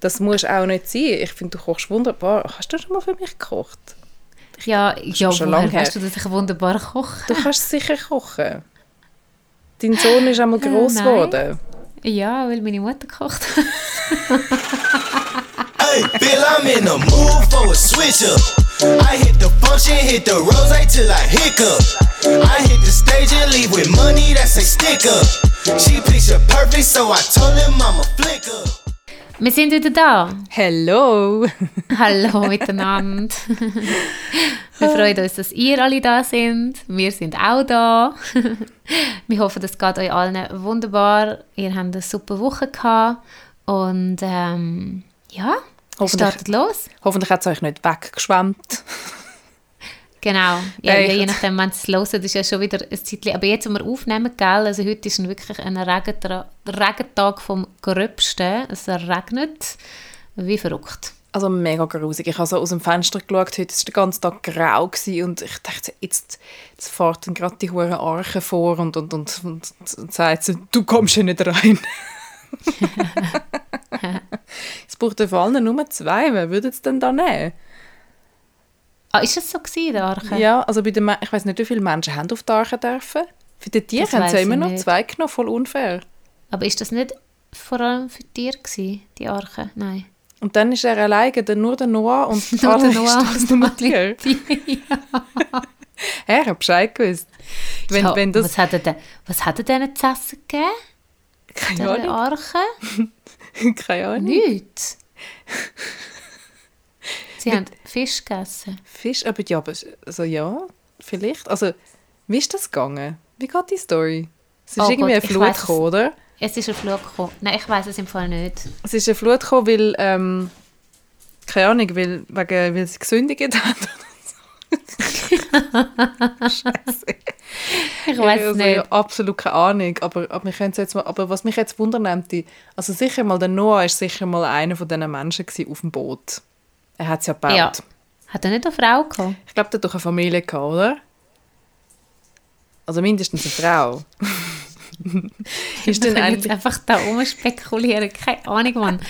Das muss auch nicht sein. Ich finde, du kochst wunderbar. Hast du schon mal für mich gekocht? Ja, ja schon lange her. weißt du, dass ich wunderbar koche? Du kannst sicher kochen. Dein Sohn ist einmal Äh, gross nein. geworden. Ja, weil meine Mutter kocht. Hey, Bill, I'm in the mood for a switch up. I hit the function, hit the rose till I hiccup. I hit the stage and leave with money that's a stick up. She picture perfect, so I told him I'm a flicker. Wir sind wieder da. Hello! Hallo miteinander. Wir freuen uns, dass ihr alle da sind. Wir sind auch da. Wir hoffen, es geht euch allen wunderbar. Ihr habt eine super Woche gehabt. Und ähm, ja, startet los. Hoffentlich hat es euch nicht weggeschwemmt. Genau. Ja, ja, je nachdem, wenn es los ist, ja schon wieder ein Zeitchen. Aber jetzt, wo wir aufnehmen, gell, also heute ist wirklich ein Regentag, Regentag vom Gröbsten. Es regnet wie verrückt. Also mega grusig. Ich habe so aus dem Fenster geschaut, heute war der ganze Tag grau gewesen und ich dachte, jetzt, jetzt dann gerade die hure Arche vor und, und, und, und, und sagt du kommst hier nicht rein. es braucht ja vor allem nur zwei. Wer würde es denn da nehmen? Ah, ist es so gewesen, der Arche? Ja, also bei den, ich weiß nicht, wie viele Menschen haben auf die Arche dürfen. Für die Tiere Das haben sie weiss immer noch nicht. zwei genommen, voll unfair. Aber ist das nicht vor allem für Tiere gewesen, die Arche? Nein. Und dann ist er alleine, dann nur der Noah und Nur der Noah ist alles nur Tier. ja. Er hat Bescheid gewusst. Wenn, Ja, wenn das... was hat er denn, was hat er denen zu essen gegeben? Keine Ahnung. Arche? Keine Ahnung. Nichts. Sie haben Fisch gegessen. Fisch, aber ja, aber, also ja, vielleicht. Also, wie ist das gegangen? Wie geht die Story? Es ist Oh irgendwie Gott, eine ich Flut weiss gekommen, oder? Es ist ein Flug gekommen. Nein, ich weiß es im Fall nicht. Es ist eine Flut gekommen, weil, ähm, keine Ahnung, weil, wegen, weil sie gesündigt haben. Scheiße. Ich weiß also, es nicht. Ja, absolut keine Ahnung, aber, aber, wir jetzt mal, aber was mich jetzt wundern nimmt, also sicher mal, der Noah ist sicher mal einer von diesen Menschen auf dem Boot. Er hat es ja gebaut. Ja. Hat er nicht eine Frau gehabt? Ich glaube, der hat doch eine Familie gehabt, oder? Also mindestens eine Frau. ist können jetzt eigentlich... einfach da rumspekulieren. Keine Ahnung, Mann.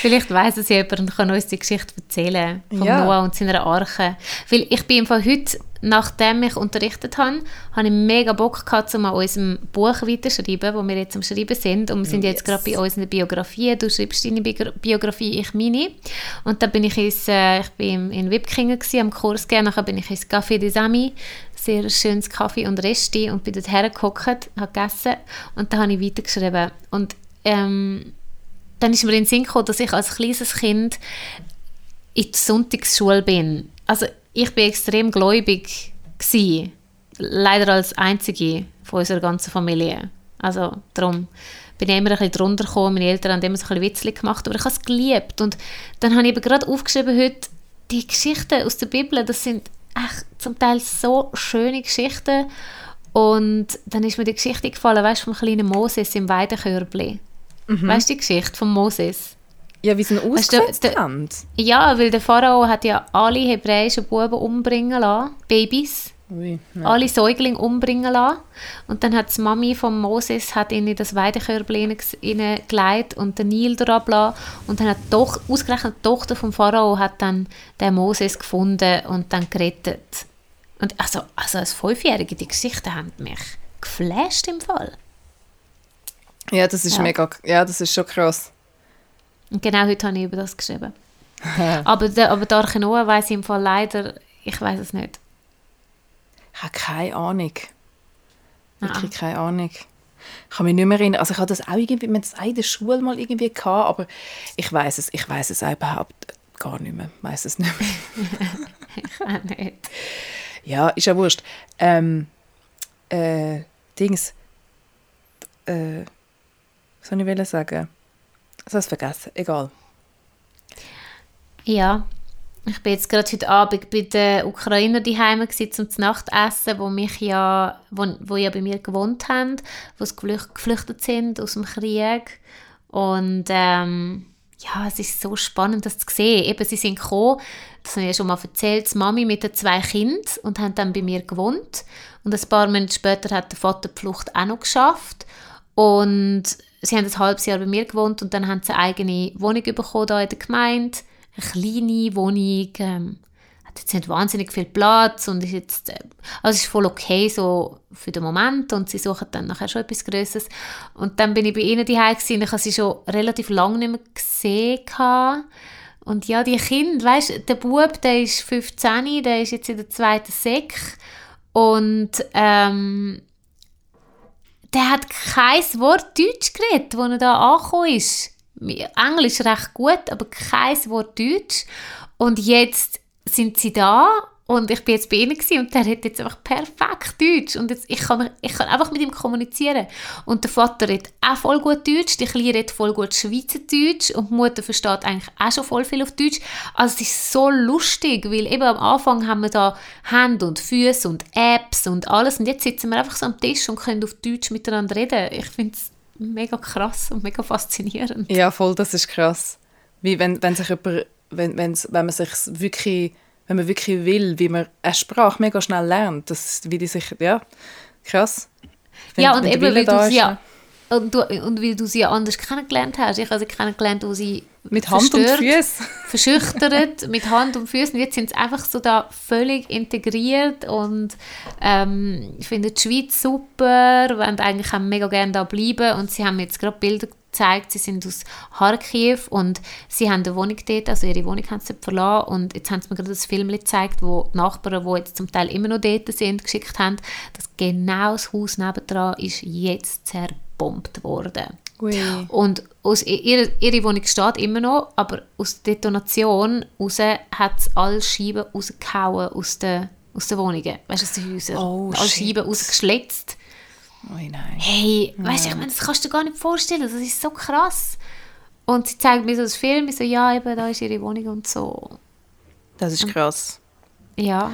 Vielleicht weiss es jemand und kann uns die Geschichte erzählen. Von Ja. Noah und seiner Arche. Weil ich bin von heute, nachdem ich unterrichtet habe, habe ich mega Bock gehabt, um an unserem Buch weiterzuschreiben, wo wir jetzt am Schreiben sind. Und wir sind jetzt Yes. gerade bei unseren Biografien. Du schreibst deine Bio- Biografie, ich meine. Und dann bin ich, ins, äh, ich bin in Wipkingen gewesen, am Kurs gegeben. Nachher bin ich ins Café des Amis. Sehr schönes Kaffee und Resti. Und bin dort hergehockt, habe gegessen. Und dann habe ich weitergeschrieben. Und ähm, dann ist mir in den Sinn gekommen, dass ich als kleines Kind in die Sonntagsschule bin. Also ich bin extrem gläubig gsi, leider als einzige von unserer ganzen Familie. Also darum bin ich immer ein bisschen drunter gekommen. Meine Eltern haben immer so ein bisschen Witzchen gemacht, aber ich habe es geliebt. Und dann habe ich eben gerade aufgeschrieben heute, die Geschichten aus der Bibel, das sind echt zum Teil so schöne Geschichten. Und dann ist mir die Geschichte gefallen, weißt du, vom kleinen Moses im Weidenkörbli. Weißt du die Geschichte von Moses? Ja, wie sie ihn Weißt du, ausgesetzt haben. Ja, weil der Pharao hat ja alle hebräischen Buben umbringen lassen, Babys, Ja. alle Säuglinge umbringen lassen. Und dann hat die Mami von Moses hat ihn in das Weidekörbchen hineingelegt und den Nil durchgelassen. Und dann hat doch, ausgerechnet die Tochter vom Pharao hat dann den Moses gefunden und dann gerettet. Und also, also als Fünfjährige, die Geschichten haben mich geflasht im Fall. ja, das ist Ja. mega... Ja, das ist schon krass. Und genau heute habe ich über das geschrieben. aber, der, aber der Arche Noah weiss ich im Fall leider, ich weiß es nicht. Ich habe keine Ahnung. Wirklich Ah. keine Ahnung. Ich kann mich nicht mehr erinnern. Also ich hatte das auch irgendwie, das in der Schule mal irgendwie gehabt, aber ich weiß es, ich weiß es auch überhaupt gar nicht mehr. Ich weiß es nicht mehr. Ich auch nicht. Ja, ist ja wurscht. Ähm, äh, Dings. Äh, was soll ich sagen? Ich habe es vergessen. Egal. Ja, ich bin jetzt gerade heute Abend bei den Ukrainern daheim zum Nachtessen, wo mich ja, wo, wo ja bei mir gewohnt haben, wo sie geflücht, geflüchtet sind aus dem Krieg und ähm, ja, es ist so spannend, das zu sehen. Eben, sie sind gekommen, das habe ich ja schon mal erzählt, die Mami mit den zwei Kindern und haben dann bei mir gewohnt. Und ein paar Monate später hat der Vater die Flucht auch noch geschafft. Und sie haben ein halbes Jahr bei mir gewohnt und dann haben sie eine eigene Wohnung bekommen hier in der Gemeinde. Eine kleine Wohnung, ähm, hat jetzt nicht wahnsinnig viel Platz und ist jetzt, äh, also ist voll okay so für den Moment und sie suchen dann nachher schon etwas Größeres. Und dann bin ich bei ihnen daheim gewesen ich habe sie schon relativ lange nicht mehr gesehen. Gehabt. Und ja, die Kinder, weißt der Bub, der ist 15, der ist jetzt in der zweiten Sek und ähm, der hat kein Wort Deutsch geredet, als er da angekommen ist. Englisch recht gut, aber kein Wort Deutsch. Und jetzt sind sie da und ich bin jetzt bei ihnen und der hat jetzt einfach perfekt Deutsch. Und jetzt, ich, kann, ich kann einfach mit ihm kommunizieren. Und der Vater redet auch voll gut Deutsch, die Kleine redet voll gut Schweizerdeutsch und die Mutter versteht eigentlich auch schon voll viel auf Deutsch. Also es ist so lustig, weil eben am Anfang haben wir da Hände und Füße und Apps und alles und jetzt sitzen wir einfach so am Tisch und können auf Deutsch miteinander reden. Ich finde es mega krass und mega faszinierend. Ja, voll, das ist krass. Wie wenn, wenn sich jemand, wenn, wenn man sich wirklich wenn man wirklich will, wie man eine Sprache mega schnell lernt. Das, wie die sich, ja, krass. Wenn, ja, und eben, weil du sie ja, und, du, und weil du sie ja anders kennengelernt hast. Ich habe sie kennengelernt, wo sie mit Hand und Füßen verschüchtert, mit Hand und Füßen. Jetzt sind sie einfach so da völlig integriert und ähm, ich finde die Schweiz super, wollen eigentlich auch mega gerne da bleiben. Und sie haben jetzt gerade Bilder gezeigt, sie sind aus Kharkiv und sie haben eine Wohnung dort, also ihre Wohnung haben sie verlassen. Und jetzt haben sie mir gerade das Film gezeigt, wo die Nachbarn, die jetzt zum Teil immer noch dort sind, geschickt haben, dass genau das Haus nebendran ist jetzt zerbombt worden. Ui. Und aus, ihre, ihre Wohnung steht immer noch, aber aus der Detonation raus hat es alle Scheiben rausgehauen aus den, aus den Wohnungen, weißt du, aus den Häusern. Oh, alle Scheiben rausgeschlitzt Oh nein. Hey, weißt du, ich meine, das kannst du dir gar nicht vorstellen, das ist so krass. Und sie zeigt mir so das Film, ich so, ja, eben, da ist ihre Wohnung und so. Das ist krass. Ja,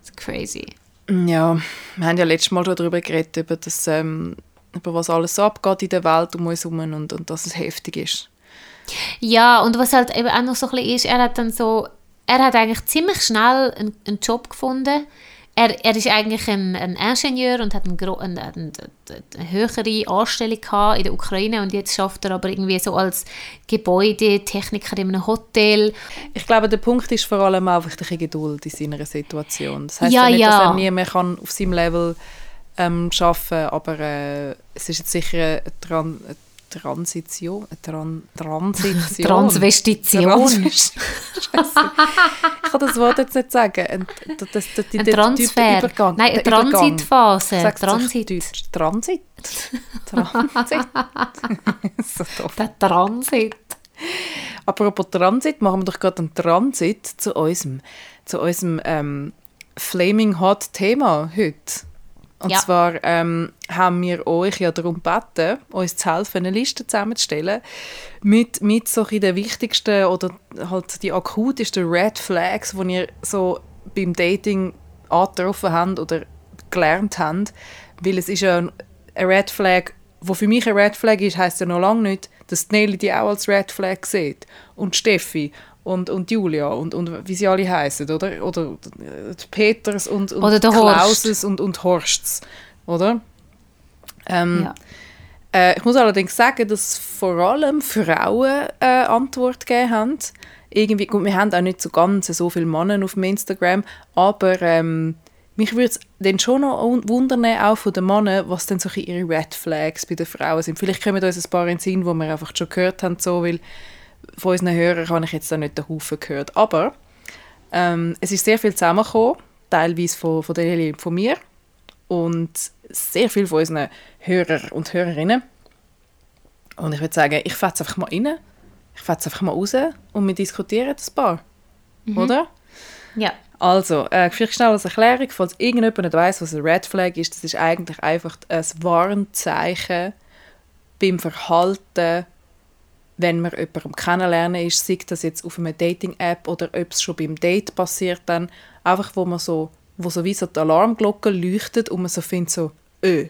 das ist crazy. Ja, wir haben ja letztes Mal schon darüber geredet, über, das, ähm, über was alles so abgeht in der Welt um uns herum und, und dass es heftig ist. Ja, und was halt eben auch noch so ein bisschen ist, er hat dann so, er hat eigentlich ziemlich schnell einen, einen Job gefunden, er, er ist eigentlich ein, ein Ingenieur und hat eine, eine, eine, eine höhere Anstellung in der Ukraine und jetzt schafft er aber irgendwie so als Gebäudetechniker in einem Hotel. Ich glaube, der Punkt ist vor allem auch die Geduld in seiner Situation. Das heißt ja, ja nicht, dass er nie mehr kann auf seinem Level ähm, arbeiten aber äh, es ist jetzt sicher eine, Transition, Tran Transition. Transvestition. Transvest ich kann das Wort jetzt nicht sagen. Ein, das, das, die, ein Transfer. Übergang, Nein, eine Transitphase. Sag's Transit. Deutsch. Transit. Transit. so doof. Der Transit. Apropos Transit, machen wir doch gerade einen Transit zu unserem, zu unserem ähm, Flaming Hot Thema heute. Und Ja. zwar ähm, haben wir euch ja darum gebeten, uns zu helfen, eine Liste zusammenzustellen mit, mit so den wichtigsten oder halt die akutesten Red Flags, die ihr so beim Dating angetroffen habt oder gelernt habt. Weil es ist ja ein ein Red Flag, wo für mich ein Red Flag ist, heisst ja noch lange nicht, dass Nelly die auch als Red Flag sieht. Und Steffi und, und Julia und, und wie sie alle heißen, oder? Oder die Peters und, und Oder. Klauses und, und Horsts, oder? Ähm, Ja. äh, ich muss allerdings sagen, dass vor allem Frauen äh, Antwort gegeben haben. Irgendwie, gut, wir haben auch nicht so ganz so viele Männer auf dem Instagram, aber ähm, mich würde es dann schon noch un- wundern, auch von den Männern, was denn so ein bisschen ihre Red Flags bei den Frauen sind. Vielleicht kommen uns ein paar in den Sinn, wo wir einfach schon gehört haben, so, weil von unseren Hörern habe ich jetzt da nicht den Haufen gehört. Aber ähm, es ist sehr viel zusammengekommen, teilweise von, von der Lili und von mir und sehr viel von unseren Hörern und Hörerinnen. Und ich würde sagen, ich fetze einfach mal rein, ich fetze einfach mal raus und wir diskutieren das paar. Oder? Ja. Also, äh, vielleicht schnell als Erklärung, falls irgendjemand nicht weiss, was ein Red Flag ist, das ist eigentlich einfach ein Warnzeichen beim Verhalten, wenn man jemanden kennenlernen ist, sei das jetzt auf einer Dating-App oder ob es schon beim Date passiert, dann einfach, wo man so, wo so wie so die Alarmglocke leuchtet und man so findet so, öh,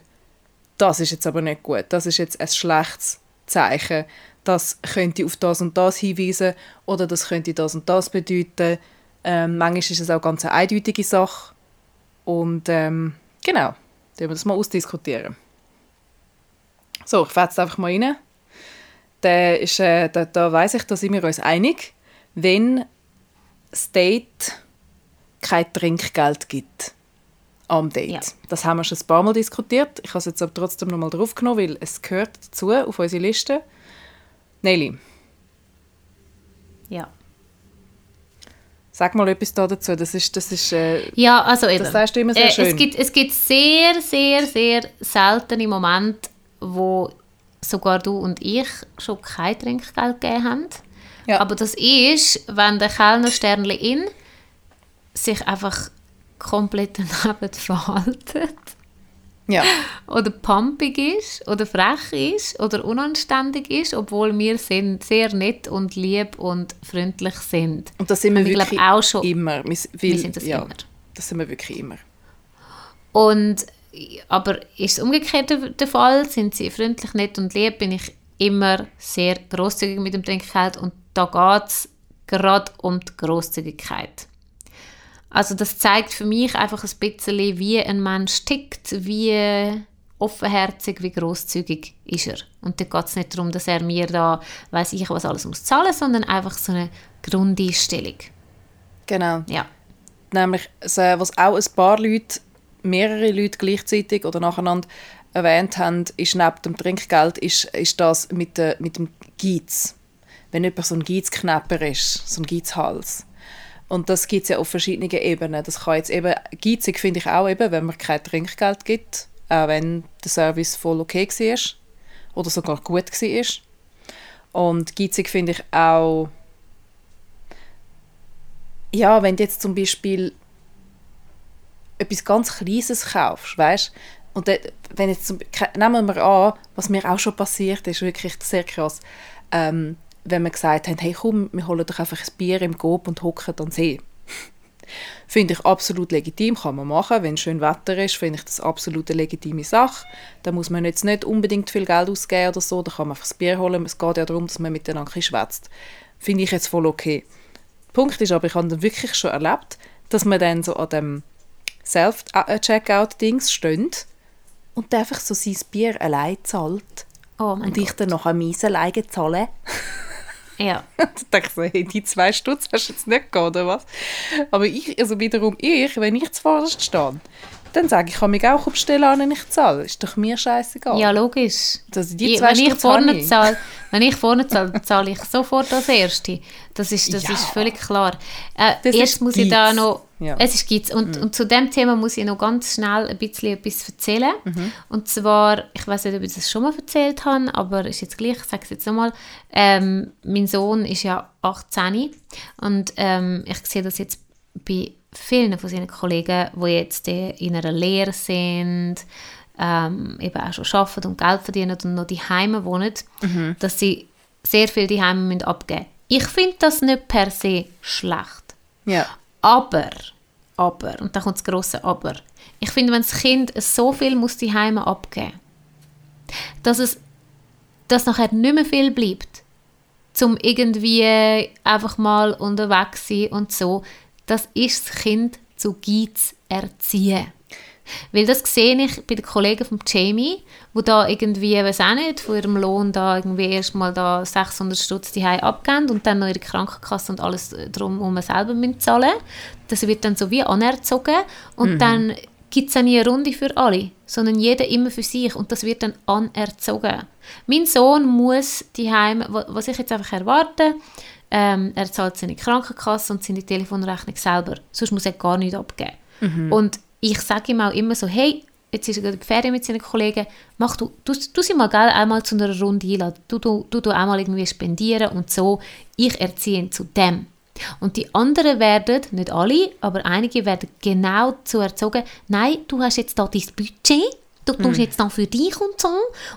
das ist jetzt aber nicht gut, das ist jetzt ein schlechtes Zeichen, das könnte auf das und das hinweisen oder das könnte das und das bedeuten. Ähm, manchmal ist es auch ganz eine eindeutige Sache und ähm, genau, da wir das mal ausdiskutieren. So, ich fetze einfach mal rein. Der ist, äh, da, da weiss ich, da sind wir uns einig, wenn das Date kein Trinkgeld gibt am Date. Ja. Das haben wir schon ein paar Mal diskutiert. Ich habe es jetzt aber trotzdem noch mal draufgenommen, weil es gehört dazu auf unsere Liste. Nelly, Ja. sag mal etwas da dazu. Das ist, das ist äh, Ja, also eben. Das sagst du immer sehr äh, schön. Es gibt, es gibt sehr, sehr, sehr seltene Momente, wo sogar du und ich schon kein Trinkgeld gegeben haben. Ja. Aber das ist, wenn der Kellner Sternli-In sich einfach komplett daneben verhaltet ja. oder pumpig ist oder frech ist oder unanständig ist, obwohl wir sind sehr nett und lieb und freundlich sind. Und das sind wir Und ich glaub wirklich auch schon- immer. Wir, Wir sind das ja, immer. Das sind wir wirklich immer. Und, aber ist es umgekehrt der, Fall, sind sie freundlich, nett und lieb, bin ich immer sehr großzügig mit dem Trinkgeld und da geht es gerade um die Großzügigkeit. Also das zeigt für mich einfach ein bisschen, wie ein Mensch tickt, wie offenherzig, wie großzügig ist er. Und da geht es nicht darum, dass er mir da, weiß ich was alles muss zahlen, sondern einfach so eine Grundeinstellung. Genau. Ja. Nämlich, was auch ein paar Leute, mehrere Leute gleichzeitig oder nacheinander erwähnt haben, ist neben dem Trinkgeld, ist, ist das mit, der, mit dem Geiz. Wenn jemand so ein Geizknapper ist, so ein Geizhals. Und das gibt es ja auf verschiedenen Ebenen. Das kann jetzt eben, geizig finde ich auch eben, wenn man kein Trinkgeld gibt, auch wenn der Service voll okay war oder sogar gut war. Und geizig finde ich auch, ja, wenn du jetzt zum Beispiel etwas ganz Kleines kaufst, weißt und dann, wenn jetzt nehmen wir an, was mir auch schon passiert ist, wirklich sehr krass, ähm, wenn wir gesagt haben, hey komm, wir holen doch einfach ein Bier im Coop und hocken an den See. Finde ich absolut legitim, kann man machen. Wenn schön Wetter ist, finde ich das absolut eine legitime Sache. Da muss man jetzt nicht unbedingt viel Geld ausgeben oder so, da kann man einfach das Bier holen. Es geht ja darum, dass man miteinander ein schwätzt. Finde ich jetzt voll okay. Der Punkt ist aber, ich habe dann wirklich schon erlebt, dass man dann so an dem Self-Checkout-Dings steht und der einfach so sein Bier allein zahlt. Oh Und ich dann noch meins alleine zahle. Ja. Da dachte ich so, hey, die zwei Stutz hast du jetzt nicht gegeben, oder was? Aber ich, also wiederum ich, wenn ich zuvorderst stehe, dann sage ich, ich kann mich auch bestellen an und ich zahle. Ist doch mir scheißegal. Ja, logisch. Also die zwei wenn, ich vorne ich. zahle, wenn ich vorne zahle, zahle ich sofort als Erste. Das ist, das Ja. ist völlig klar. Äh, Das erst ist muss ich da noch... Ja. Es ist Geiz. Und, und zu dem Thema muss ich noch ganz schnell ein bisschen etwas erzählen. Mhm. Und zwar, ich weiß nicht, ob ich das schon mal erzählt habe, aber ist jetzt gleich, ich sage es jetzt nochmal. Ähm, mein Sohn ist ja 18 und ähm, ich sehe das jetzt bei vielen von seinen Kollegen, die jetzt äh, in einer Lehre sind, ähm, eben auch schon arbeiten und Geld verdienen und noch die Heime wohnen, dass sie sehr viel die Heime abgeben müssen. Ich finde das nicht per se schlecht. Ja. Aber, aber, und da kommt das grosse Aber. Ich finde, wenn das Kind so viel muss die Heime abgeben, dass es, dass nachher nicht mehr viel bleibt, zum irgendwie einfach mal unterwegs sein und so, das ist das Kind zu Geiz erziehen. Weil das sehe ich bei den Kollegen von Jamie, wo da irgendwie, weiß auch nicht, von ihrem Lohn da irgendwie erstmal da 600 Stutz die abgeben und dann noch ihre Krankenkasse und alles drumherum selber müssen zahlen. Das wird dann so wie anerzogen und dann gibt es nie eine Runde für alle, sondern jeder immer für sich und das wird dann anerzogen. Mein Sohn muss die was ich jetzt einfach erwarte, ähm, er zahlt seine Krankenkasse und seine Telefonrechnung selber, sonst muss er gar nichts abgeben. Und ich sage ihm auch immer so, hey, jetzt ist er gerade in Ferien mit seinen Kollegen, mach du, du, du sie mal gell, einmal zu einer Runde einladen, du, du, du, du einmal irgendwie spendieren und so, ich erziehe ihn zu dem. Und die anderen werden, nicht alle, aber einige werden genau dazu erzogen, nein, du hast jetzt da dein Budget, du tust jetzt dann für dich und so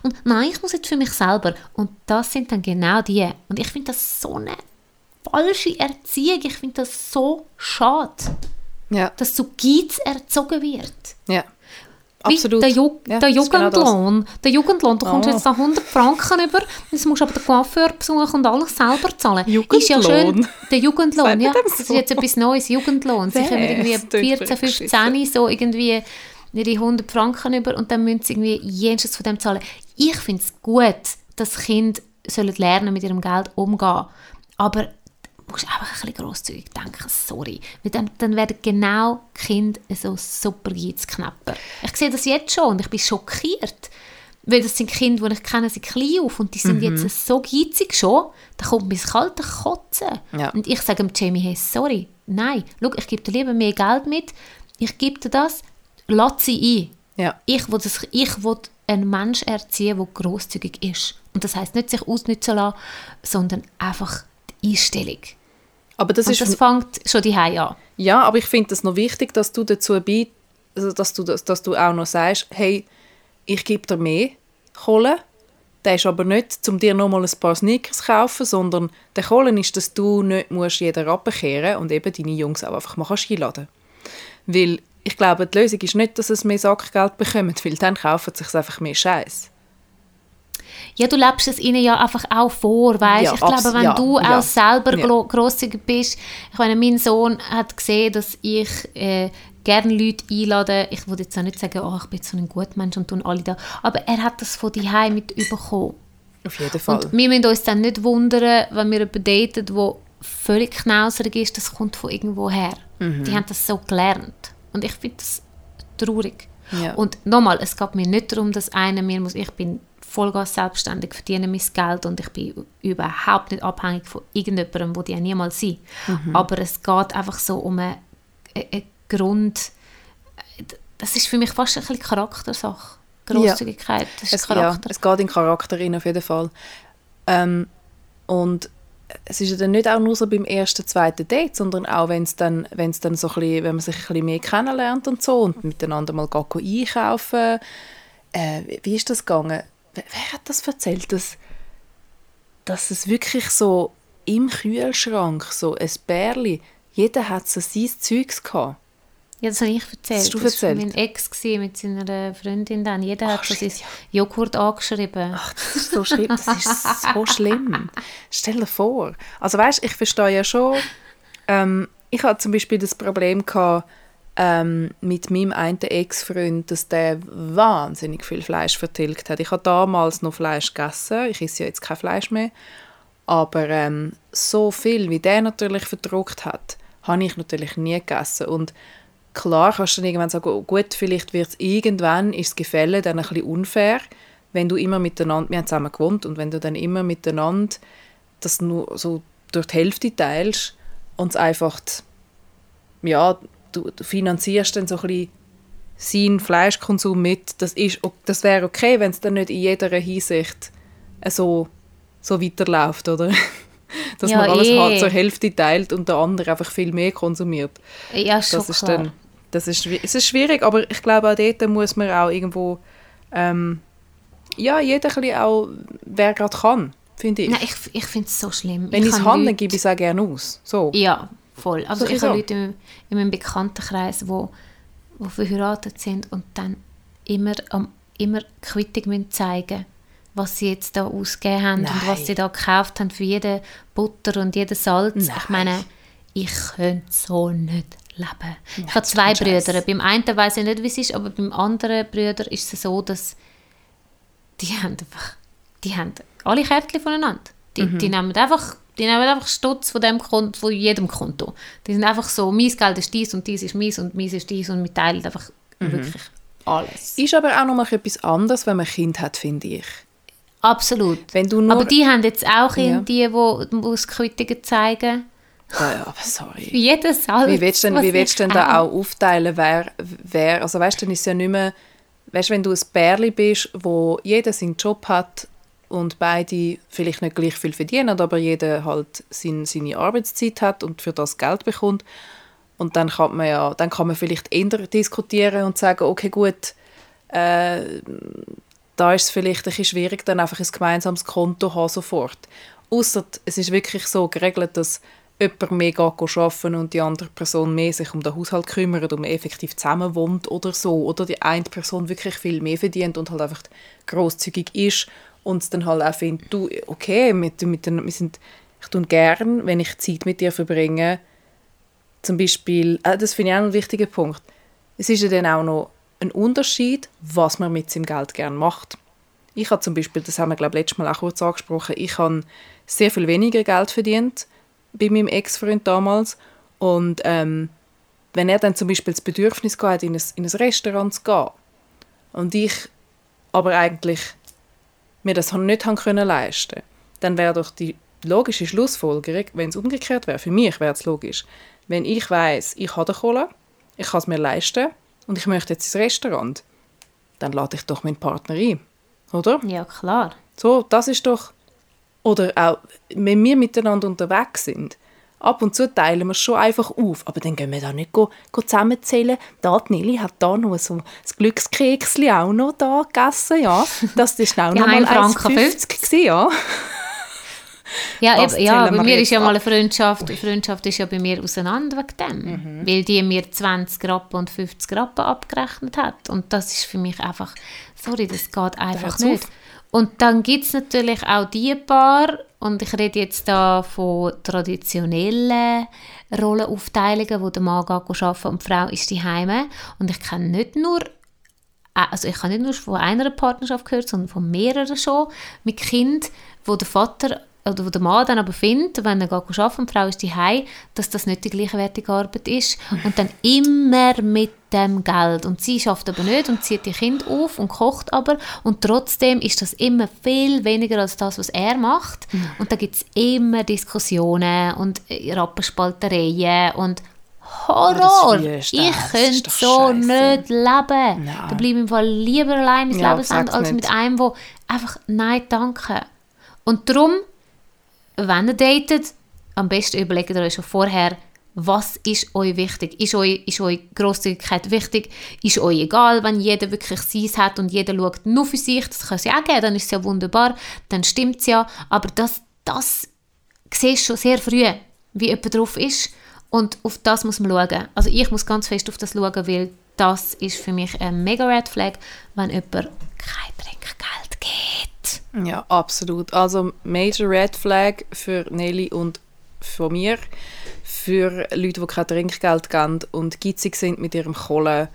und nein, ich muss jetzt für mich selber. Und das sind dann genau die. Und ich finde das so eine falsche Erziehung, ich finde das so schade, Ja. dass zu Geiz erzogen wird. Ja. Absolut. Der, Ju Ja, der genau. Jugendlohn. der Jugendlohn, du kommst Oh. jetzt da 100 Franken über, jetzt musst du aber den Coiffeur besuchen und alles selber zahlen. Ist ja Jugendlohn. schön, der Jugendlohn, ja, das ist jetzt etwas Neues, Jugendlohn. Sie kommen irgendwie Das klingt 14, wirklich 15, so irgendwie ihre 100 Franken über und dann müssen sie irgendwie jenseits von dem zahlen. Ich finde es gut, dass Kinder sollen lernen mit ihrem Geld umgehen. Aber musst einfach ein bisschen grosszügig denken, sorry. Weil dann, dann werden genau die Kinder so super Geizknapper. Ich sehe das jetzt schon und ich bin schockiert. Weil das sind Kinder, die ich kenne, sind klein auf und die sind Mhm. jetzt so geizig schon, da kommt mir das kalte Kotzen. Ja. Und ich sage dem Jamie, hey, sorry, nein, schau, ich gebe dir lieber mehr Geld mit, ich gebe dir das, lass sie ein. Ja. Ich will, das, ich will einen Mensch erziehen, der grosszügig ist. Und das heißt nicht sich ausnutzen lassen, sondern einfach Einstellung. Aber das Und ist das fängt schon die an. Ja, aber ich finde es noch wichtig, dass du dazu bei, also dass du, dass, dass du auch noch sagst, hey, ich gebe dir mehr Kohle. Der ist aber nicht, um dir nochmal ein paar Sneakers zu kaufen, sondern der Kohle ist, dass du nicht musst jeden abkehren und eben deine Jungs auch einfach mal kannst einladen Weil ich glaube, die Lösung ist nicht, dass es mehr Sackgeld bekommen, weil dann kaufen sie sich einfach mehr Scheiß. Ja, du lebst es ihnen ja einfach auch vor, weißt? Ja, ich glaube, wenn ja, du auch selber Ja. gro- grosszügig bist, ich meine, mein Sohn hat gesehen, dass ich äh, gerne Leute einlade. Ich würde jetzt auch nicht sagen, oh, ich bin so ein guter Mensch und tun alle da. Aber er hat das von die mit überkommen. Auf jeden Fall. Und wir müssen uns dann nicht wundern, wenn wir jemanden daten, der völlig knauserig ist, das kommt von irgendwo her. Mhm. Die haben das so gelernt. Und ich finde das traurig. Ja. Und nochmal, es geht mir nicht darum, dass einer mir muss, ich bin vollgas selbstständig, verdiene mein Geld und ich bin überhaupt nicht abhängig von irgendjemandem, wo die ja niemals sind. Mhm. Aber es geht einfach so um einen eine Grund, das ist für mich fast ein bisschen Charaktersache. Grosszügigkeit, das ist es, Charakter. Ja, es geht in Charakter rein, auf jeden Fall. Ähm, und es ist ja dann nicht auch nur so beim ersten, zweiten Date, sondern auch, wenn es dann, wenn's dann so ein bisschen, wenn man sich ein bisschen mehr kennenlernt und so und miteinander mal einkaufen. Äh, wie ist das gegangen? Wer, hat das erzählt, dass, dass es wirklich so im Kühlschrank, so ein Bärli, jeder hat so sein Zeugs gehabt. Ja, das habe ich erzählt. Hast du das war erzählt? mein Ex mit seiner Freundin dann. Jeder hat so sein Joghurt angeschrieben. Ach, das ist so schlimm. Das ist so schlimm. Stell dir vor. Also weißt, ich verstehe ja schon. Ähm, ich hatte zum Beispiel das Problem gehabt, ähm, mit meinem einen Ex-Freund, dass der wahnsinnig viel Fleisch vertilgt hat. Ich habe damals noch Fleisch gegessen. Ich esse ja jetzt kein Fleisch mehr. Aber ähm, so viel, wie der natürlich verdruckt hat, habe ich natürlich nie gegessen. Und klar kannst du dann irgendwann sagen, oh, gut, vielleicht wird es irgendwann, ist das Gefälle dann ein bisschen unfair, wenn du immer miteinander, wir haben zusammen gewohnt, und wenn du dann immer miteinander das nur so durch die Hälfte teilst und es einfach, ja, du, du finanzierst dann so ein bisschen seinen Fleischkonsum mit, das, ist, das wäre okay, wenn es dann nicht in jeder Hinsicht so, so weiterläuft, oder? Dass Ja, man alles eh. halt zur Hälfte teilt und der andere einfach viel mehr konsumiert. Ja, schon Das ist klar. dann, das ist, es ist schwierig, aber ich glaube auch dort muss man auch irgendwo, ähm, ja, jeder ein bisschen auch, wer gerade kann, finde ich. Nein, ich, ich finde es so schlimm. Wenn ich es habe, dann gebe ich es auch gerne aus. So. Ja, voll. Also So ich habe. Leute in, in meinem Bekanntenkreis, wo, wo verheiratet sind und dann immer, am, immer Quittung müssen zeigen was sie jetzt da ausgegeben haben und Nein. was sie da gekauft haben für jede Butter und jeden Salz. Nein. Ich meine, ich könnte so nicht leben. ich habe zwei. Brüder. Beim einen weiß ich nicht, wie es ist, aber beim anderen Brüder ist es so, dass die haben einfach, die haben alle Kärtchen voneinander. Die, Mhm. die nehmen einfach, die nehmen einfach Stutz von dem Konto, von jedem Konto. Die sind einfach so, mein Geld ist dies und dies ist meins und meins ist dies und wir teilen einfach Mhm. wirklich alles. Ist aber auch noch mal etwas anderes, wenn man ein Kind hat, finde ich. Absolut. Wenn du nur, aber die haben jetzt auch Ja. in die, wo, wo es Quittungen zeigen. Ja, ja, aber sorry. Für jeden Salz. Wie willst du denn, wie willst denn da auch aufteilen, wer, wer also weißt du, dann ist ja nicht mehr, weißt du, wenn du ein Bärli bist, wo jeder seinen Job hat und beide vielleicht nicht gleich viel verdienen, aber jeder halt sein, seine Arbeitszeit hat und für das Geld bekommt und dann kann man ja, dann kann man vielleicht eher diskutieren und sagen, okay, gut, äh, da ist es vielleicht ein bisschen schwierig, dann einfach ein gemeinsames Konto haben sofort. Ausser es ist wirklich so geregelt, dass jemand mehr arbeiten und die andere Person mehr sich um den Haushalt kümmert und man effektiv zusammen wohnt oder so. Oder die eine Person wirklich viel mehr verdient und halt einfach großzügig ist und dann halt auch findet, du, okay, mit, mit den, wir sind, ich tue gern, wenn ich Zeit mit dir verbringe, zum Beispiel, äh, das finde ich auch einen wichtigen Punkt, es ist ja dann auch noch ein Unterschied, was man mit seinem Geld gerne macht. Ich habe zum Beispiel, das haben wir glaube letztes Mal auch kurz angesprochen, ich habe sehr viel weniger Geld verdient bei meinem Ex-Freund damals. Und ähm, wenn er dann zum Beispiel das Bedürfnis hat, in ein, in ein Restaurant zu gehen und ich aber eigentlich mir das nicht haben können leisten dann wäre doch die logische Schlussfolgerung, wenn es umgekehrt wäre, für mich wäre es logisch, wenn ich weiß, ich habe Kohle, ich kann es mir leisten und ich möchte jetzt ins Restaurant, dann lade ich doch meinen Partner ein, oder? Ja, klar. So, das ist doch... Oder auch, wenn wir miteinander unterwegs sind, ab und zu teilen wir es schon einfach auf, aber dann gehen wir da nicht go, go zusammenzählen. Da, die Nelly hat da noch so ein Glückskeksli auch noch da gegessen, ja. Das ist auch Die noch mal 1,50 Franken 1,50 gewesen, ja. Ja, Das eben, ja bei mir ist ja ab. mal eine Freundschaft, die Freundschaft ist ja bei mir auseinander wegen dem, Mhm. weil die mir 20 Rappen und 50 Rappen abgerechnet hat und das ist für mich einfach, sorry, das geht einfach hört's nicht. auf. Und dann gibt es natürlich auch die paar, und ich rede jetzt da von traditionellen Rollenaufteilungen, wo der Mann geht arbeiten und die Frau ist die Heime. Und ich kenne nicht nur also ich habe nicht nur von einer Partnerschaft gehört, sondern von mehreren schon, mit Kind, wo der Vater oder wo der Mann dann aber findet, wenn er geht arbeiten und die Frau ist die dass das nicht die gleichwertige Arbeit ist und dann immer mit dem Geld und sie schafft aber nicht und zieht die Kind auf und kocht aber und trotzdem ist das immer viel weniger als das, was er macht und da gibt es immer Diskussionen und äh, Rappenspaltereien und Horror! das ist ich könnte so scheisse. nicht leben. Nein. Da bleibe ich im Fall lieber allein mein Ja, sag's als mit einem, der einfach «Nein, danke». Und darum, wenn ihr datet, am besten überlegt ihr euch schon vorher, was ist euch wichtig? Ist euch, ist euch Grosszügigkeit wichtig? Ist euch egal, wenn jeder wirklich seins hat und jeder schaut nur für sich? Das kann es ja auch geben, dann ist es ja wunderbar, dann stimmt es ja. Aber das, das siehst du schon sehr früh, wie jemand drauf ist. Und auf das muss man schauen. Also ich muss ganz fest auf das schauen, weil das ist für mich ein mega Red Flag, wenn jemand kein Trinkgeld gibt. Ja, absolut. Also Major Red Flag für Nelly und von mir. Für Leute, die kein Trinkgeld geben und gitzig sind mit ihrem Kohle.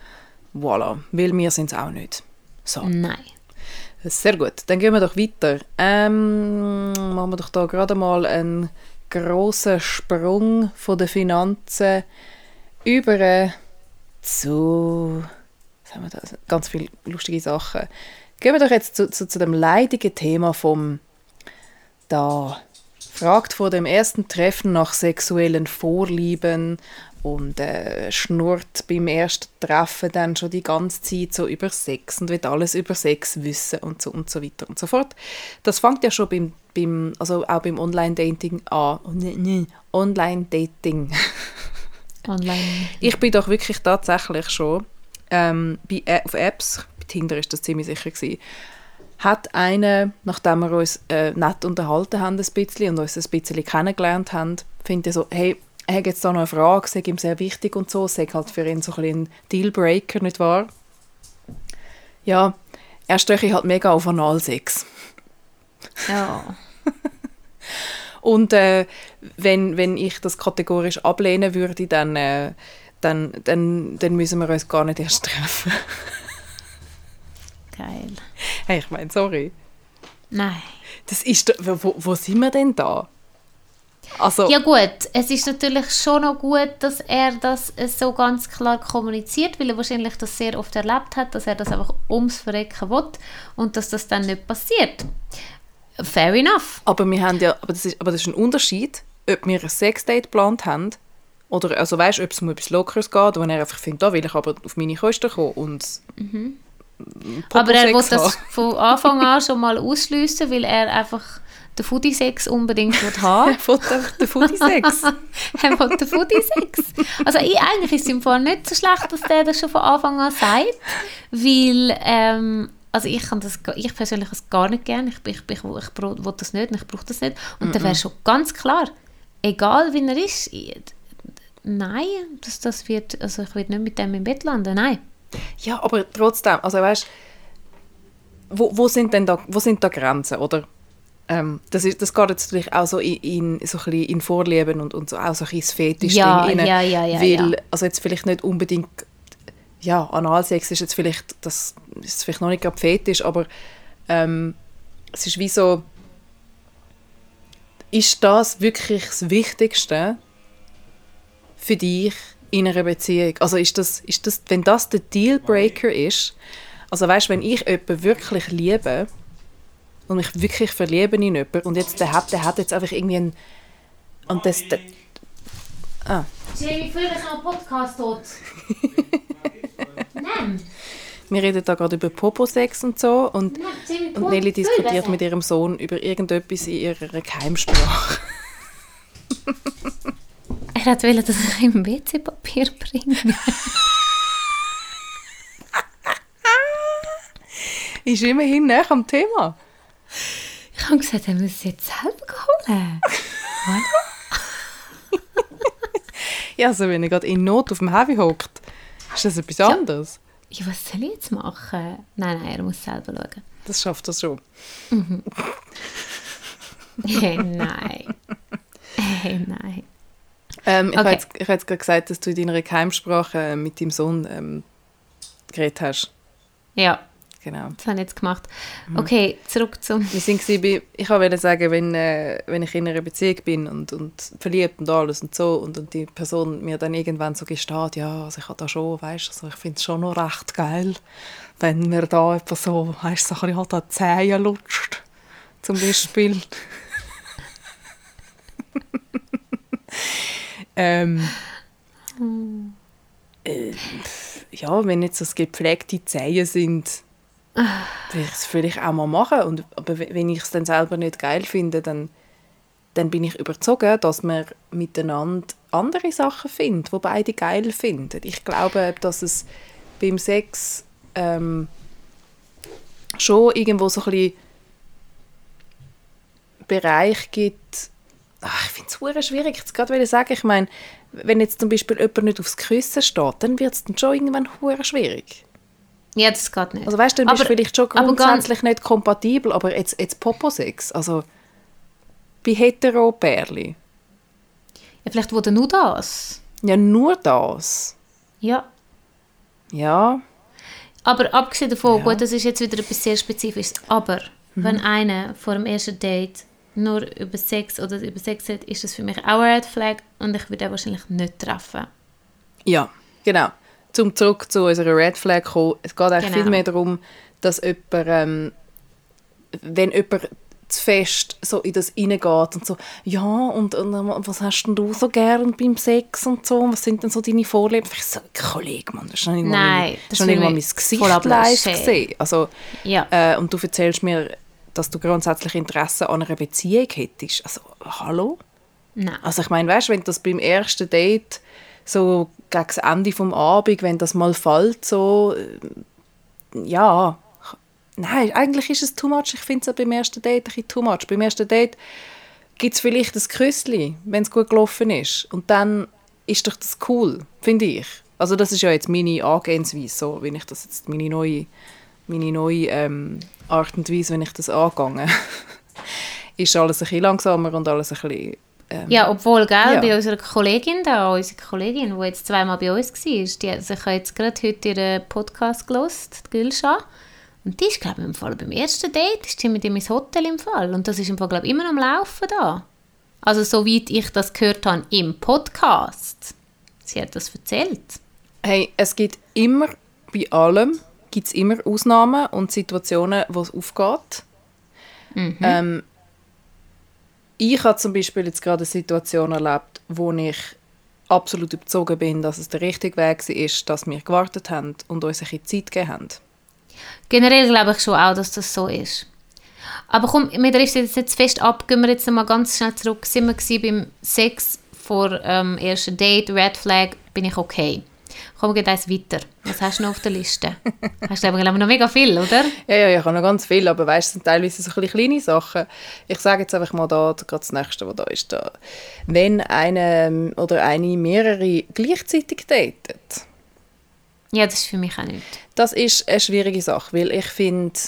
Voilà. Weil wir sind es auch nicht. So. Nein. Sehr gut. Dann gehen wir doch weiter. Ähm, machen wir doch da gerade mal einen grossen Sprung von den Finanzen über zu was haben wir da? ganz viele lustige Sachen. Gehen wir doch jetzt zu, zu, zu dem leidigen Thema vom da fragt vor dem ersten Treffen nach sexuellen Vorlieben und äh, schnurrt beim ersten Treffen dann schon die ganze Zeit so über Sex und will alles über Sex wissen und so und so weiter und so fort. Das fängt ja schon beim, beim also auch beim Online-Dating an. Oh. Online-Dating. Online. Ich bin doch wirklich tatsächlich schon ähm, bei, Ä- auf Apps, Tinder ist das ziemlich sicher gewesen, hat eine, nachdem wir uns äh, nett unterhalten haben ein bisschen und uns ein bisschen kennengelernt haben, finde ich so, hey, er hat jetzt da noch eine Frage, sei ihm sehr wichtig und so, sei halt für ihn so ein, ein Dealbreaker, nicht wahr? Ja, er stöche halt mega auf Analsex. Ja. Und äh, wenn, wenn ich das kategorisch ablehnen würde, dann, äh, dann, dann, dann müssen wir uns gar nicht erst treffen. Geil. hey, ich meine, sorry. Nein. Das ist wo, wo sind wir denn da? Also, Ja gut, es ist natürlich schon noch gut, dass er das äh, so ganz klar kommuniziert, weil er wahrscheinlich das sehr oft erlebt hat, dass er das einfach ums Verrecken will und dass das dann nicht passiert. Fair enough. aber wir haben ja, aber das, ist, aber das ist ein Unterschied, ob wir ein Sexdate geplant haben oder, also weißt ob es um etwas Lockeres geht, wo er einfach findet, da will ich aber auf meine Kosten kommen und Mhm. Aber er will das von Anfang an schon mal ausschliessen, weil er einfach den Foodie-Sex unbedingt will haben Er will den Foodie-Sex. er will den Foodie-Sex. Also ich, eigentlich ist es im Fall nicht so schlecht, dass der das schon von Anfang an sagt, weil ähm, also ich, kann das, ich persönlich das gar nicht gerne, ich, ich, ich, ich, will das nicht und ich brauche das nicht. Und dann wäre schon ganz klar, egal wie er ist, ich, nein, das, das wird, also ich werde nicht mit dem im Bett landen, nein. Ja, aber trotzdem, also weißt wo, wo sind denn da, wo sind da Grenzen, oder? Ähm, das, ist, das geht jetzt natürlich auch so in, in, so ein bisschen in Vorlieben und, und so, auch so ein bisschen Fetisch-Ding Ja, rein, ja, ja, ja, Weil, ja. also jetzt vielleicht nicht unbedingt ja, Analsex ist jetzt vielleicht, das ist vielleicht noch nicht gerade fetisch, aber ähm, es ist wie so, ist das wirklich das Wichtigste für dich in einer Beziehung? Also ist das, ist das wenn das der Dealbreaker ist, also weißt, wenn ich jemanden wirklich liebe und mich wirklich verliebe in jemanden und jetzt der hat, der hat jetzt einfach irgendwie ein und das, das ah. Jamie, fühl dich am Podcast tot. Nein. Wir reden da gerade über Poposex und so und, Nein, Jamie, und Nelly diskutiert mit ihrem Sohn über irgendetwas in ihrer Geheimsprache. Er hat wollen, dass ich ihm WC-Papier bringe. Ist immerhin näher am Thema. Ich habe gesagt, er muss es jetzt selber holen. Ja, also wenn er gerade in Not auf dem Heavy hockt, ist das etwas anderes. Ja, was soll ich jetzt machen? Nein, nein, er muss selber schauen. Das schafft er schon. Hey, nein. Hey, nein. Ähm, ich Okay. habe jetzt, ich habe jetzt gerade gesagt, dass du in deiner Geheimsprache äh, mit deinem Sohn ähm, geredet hast. Ja, Genau. das habe ich jetzt gemacht. Mhm. Okay, zurück zum... Wir sind bei, ich wollte sagen, wenn, äh, wenn ich in einer Beziehung bin und, und verliebt und alles und so und, und die Person mir dann irgendwann so gesteht, ja, also ich habe da schon, weißt also ich finde es schon noch recht geil, wenn mir da etwas so, weißt so ein bisschen an die Zähne lutscht, zum Beispiel. ähm, äh, ja, wenn jetzt so gepflegte Zähne sind, will ich es vielleicht auch mal machen. Und, aber we- wenn ich es dann selber nicht geil finde, dann, dann bin ich überzeugt, dass man miteinander andere Sachen findet, die beide geil finden. Ich glaube, dass es beim Sex ähm, schon irgendwo so ein bisschen Bereich gibt, Ach, ich finde es schwierig. Wollte gerade sagen, ich meine, wenn jetzt zum Beispiel jemand nicht aufs Küssen steht, dann wird es dann schon irgendwann hure schwierig. Ja, das geht nicht. Also weißt du, dann bist du Aber- vielleicht schon aber grundsätzlich nicht kompatibel, aber jetzt, jetzt Poposex, also bei hetero-Pärli, Ja, vielleicht wurde nur das. ja nur das, Ja. ja, Aber abgesehen davon, Ja. gut, das ist jetzt wieder etwas sehr Spezifisches, aber wenn einer vor dem ersten Date nur über Sex oder über Sex redet, ist das für mich auch ein Red Flag und ich würde wahrscheinlich nicht treffen. ja, genau. Zum zurück zu unserer Red Flag kommen, es geht eigentlich Genau. viel mehr darum, dass jemand, ähm, wenn jemand zu fest so in das reingeht und so, ja, und, und was hast denn du so gern beim Sex und so, was sind denn so deine Vorlieben? Ich so, Kollege, Mann, das ist noch nicht mal, Nein, meine, das das ist noch nicht mal mein ich Gesicht live gesehen. Also, Ja. Äh, und du erzählst mir, dass du grundsätzlich Interesse an einer Beziehung hättest. Also, hallo? Nein. Also ich meine, weißt du, wenn das beim ersten Date so gegen das Ende vom Abend, wenn das mal fällt, so, äh, ja, nein, eigentlich ist es too much. Ich finde es auch beim ersten Date ein bisschen too much. Beim ersten Date gibt es vielleicht ein Küsschen, wenn es gut gelaufen ist. Und dann ist doch das cool, finde ich. Also das ist ja jetzt meine Angehensweise, so, wenn ich das jetzt, meine neue, meine neue ähm, Art und Weise, wenn ich das angehe. ist alles ein bisschen langsamer und alles ein bisschen ähm, Ja, obwohl, gell, Ja. bei unserer Kollegin da, unsere Kollegin, die jetzt zweimal bei uns war, die hat sich jetzt gerade heute ihren Podcast gelost, die Gülscha. Und die ist, glaube ich, im Fall beim ersten Date, ist sie mit ihm ins Hotel im Fall. Und das ist im Fall, glaube ich, immer noch am Laufen da. Also, soweit ich das gehört habe im Podcast. Sie hat das erzählt. Hey, es gibt immer, bei allem, gibt es immer Ausnahmen und Situationen, wo es aufgeht. Ähm, ich habe zum Beispiel jetzt gerade eine Situation erlebt, wo ich absolut überzogen bin, dass es der richtige Weg war, dass wir gewartet haben und uns ein bisschen Zeit gegeben haben. Generell glaube ich schon auch, dass das so ist. Aber komm, wir driften jetzt nicht fest ab. Gehen wir jetzt mal ganz schnell zurück. Sind wir beim Sex vor ähm, ersten Date, Red Flag, bin ich okay. Komm, wir eins weiter. Was hast du noch auf der Liste? hast du, glaube ich, noch mega viel, oder? Ja, ja, ich habe noch ganz viel, aber weißt, es sind teilweise so ein bisschen kleine Sachen. Ich sage jetzt einfach mal da, gerade das nächste, was da ist. Da. Wenn eine oder eine mehrere gleichzeitig datet, Ja, das ist für mich auch nicht. Das ist eine schwierige Sache, weil ich finde,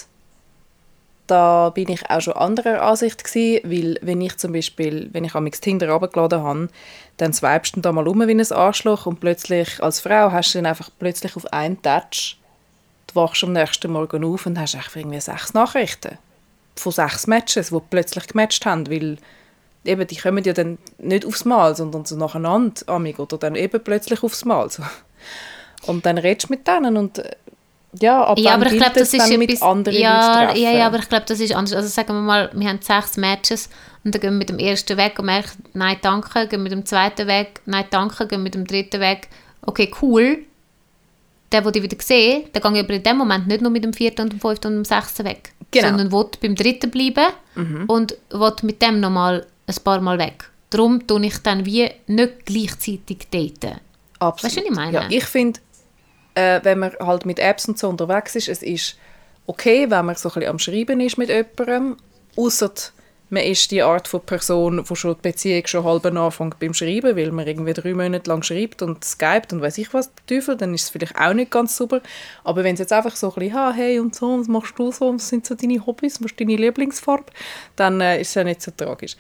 da bin ich auch schon anderer Ansicht gewesen, weil wenn ich zum Beispiel, wenn ich am Tinder runtergeladen habe, dann swipest du da mal um wie ein Arschloch und plötzlich, als Frau, hast du dann einfach plötzlich auf einen Touch, du wachst am nächsten Morgen auf und hast einfach irgendwie sechs Nachrichten von sechs Matches, die plötzlich gematcht haben, weil eben, die kommen ja dann nicht aufs Mal, sondern so nacheinander, amig, oder dann eben plötzlich aufs Mal. So. Und dann redest du mit denen und äh, ja, ab Ja, aber ich glaube, das ist etwas... ja, ja, ja, aber ich glaube, das ist anders. Also sagen wir mal, wir haben sechs Matches und dann gehen wir mit dem ersten weg und merken, nein, danke, gehen mit dem zweiten weg, nein, danke, gehen mit dem dritten weg. Okay, cool. Der, den ich wieder sehe, der gehe ich aber in dem Moment nicht nur mit dem vierten und dem fünften und dem sechsten weg. Genau. Sondern will beim dritten bleiben und will mit dem nochmal ein paar Mal weg. Darum tue ich dann wie nicht gleichzeitig daten. Absolut. Weißt du, was ich meine? Ja, ich finde, äh, wenn man halt mit Apps und so unterwegs ist, es ist okay, wenn man so ein am Schreiben ist mit jemandem, außer man ist die Art von Person, die schon die Beziehung schon halb anfängt beim Schreiben, weil man irgendwie drei Monate lang schreibt und skypt und weiß ich was, Teufel, dann ist es vielleicht auch nicht ganz super. Aber wenn es jetzt einfach so ein bisschen, hey und so, was machst du so, was sind so deine Hobbys, was ist deine Lieblingsfarbe, dann äh, ist es ja nicht so tragisch.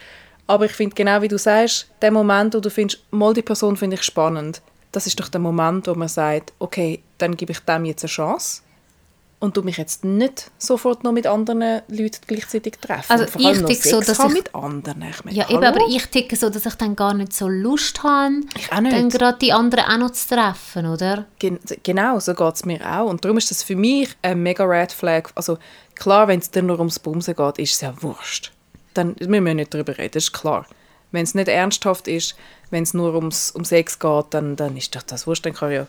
Aber ich finde genau wie du sagst, der Moment, wo du findest, mal die Person finde ich spannend, das ist doch der Moment, wo man sagt, okay, dann gebe ich dem jetzt eine Chance und du mich jetzt nicht sofort noch mit anderen Leuten gleichzeitig treffen. Also vor allem ich noch tick so, dass ich- mit anderen. Ich meine, Ja, hallo? eben, aber ich ticke so, dass ich dann gar nicht so Lust habe, dann gerade die anderen auch noch zu treffen, oder? Gen genau, so geht es mir auch. Und darum ist das für mich ein mega Red Flag. Also klar, wenn es dann nur ums Bumsen geht, ist es ja wurscht. Dann müssen wir nicht darüber reden, das ist klar. Wenn es nicht ernsthaft ist, wenn es nur ums, um Sex geht, dann, dann ist doch das wurscht. Dann kann ja,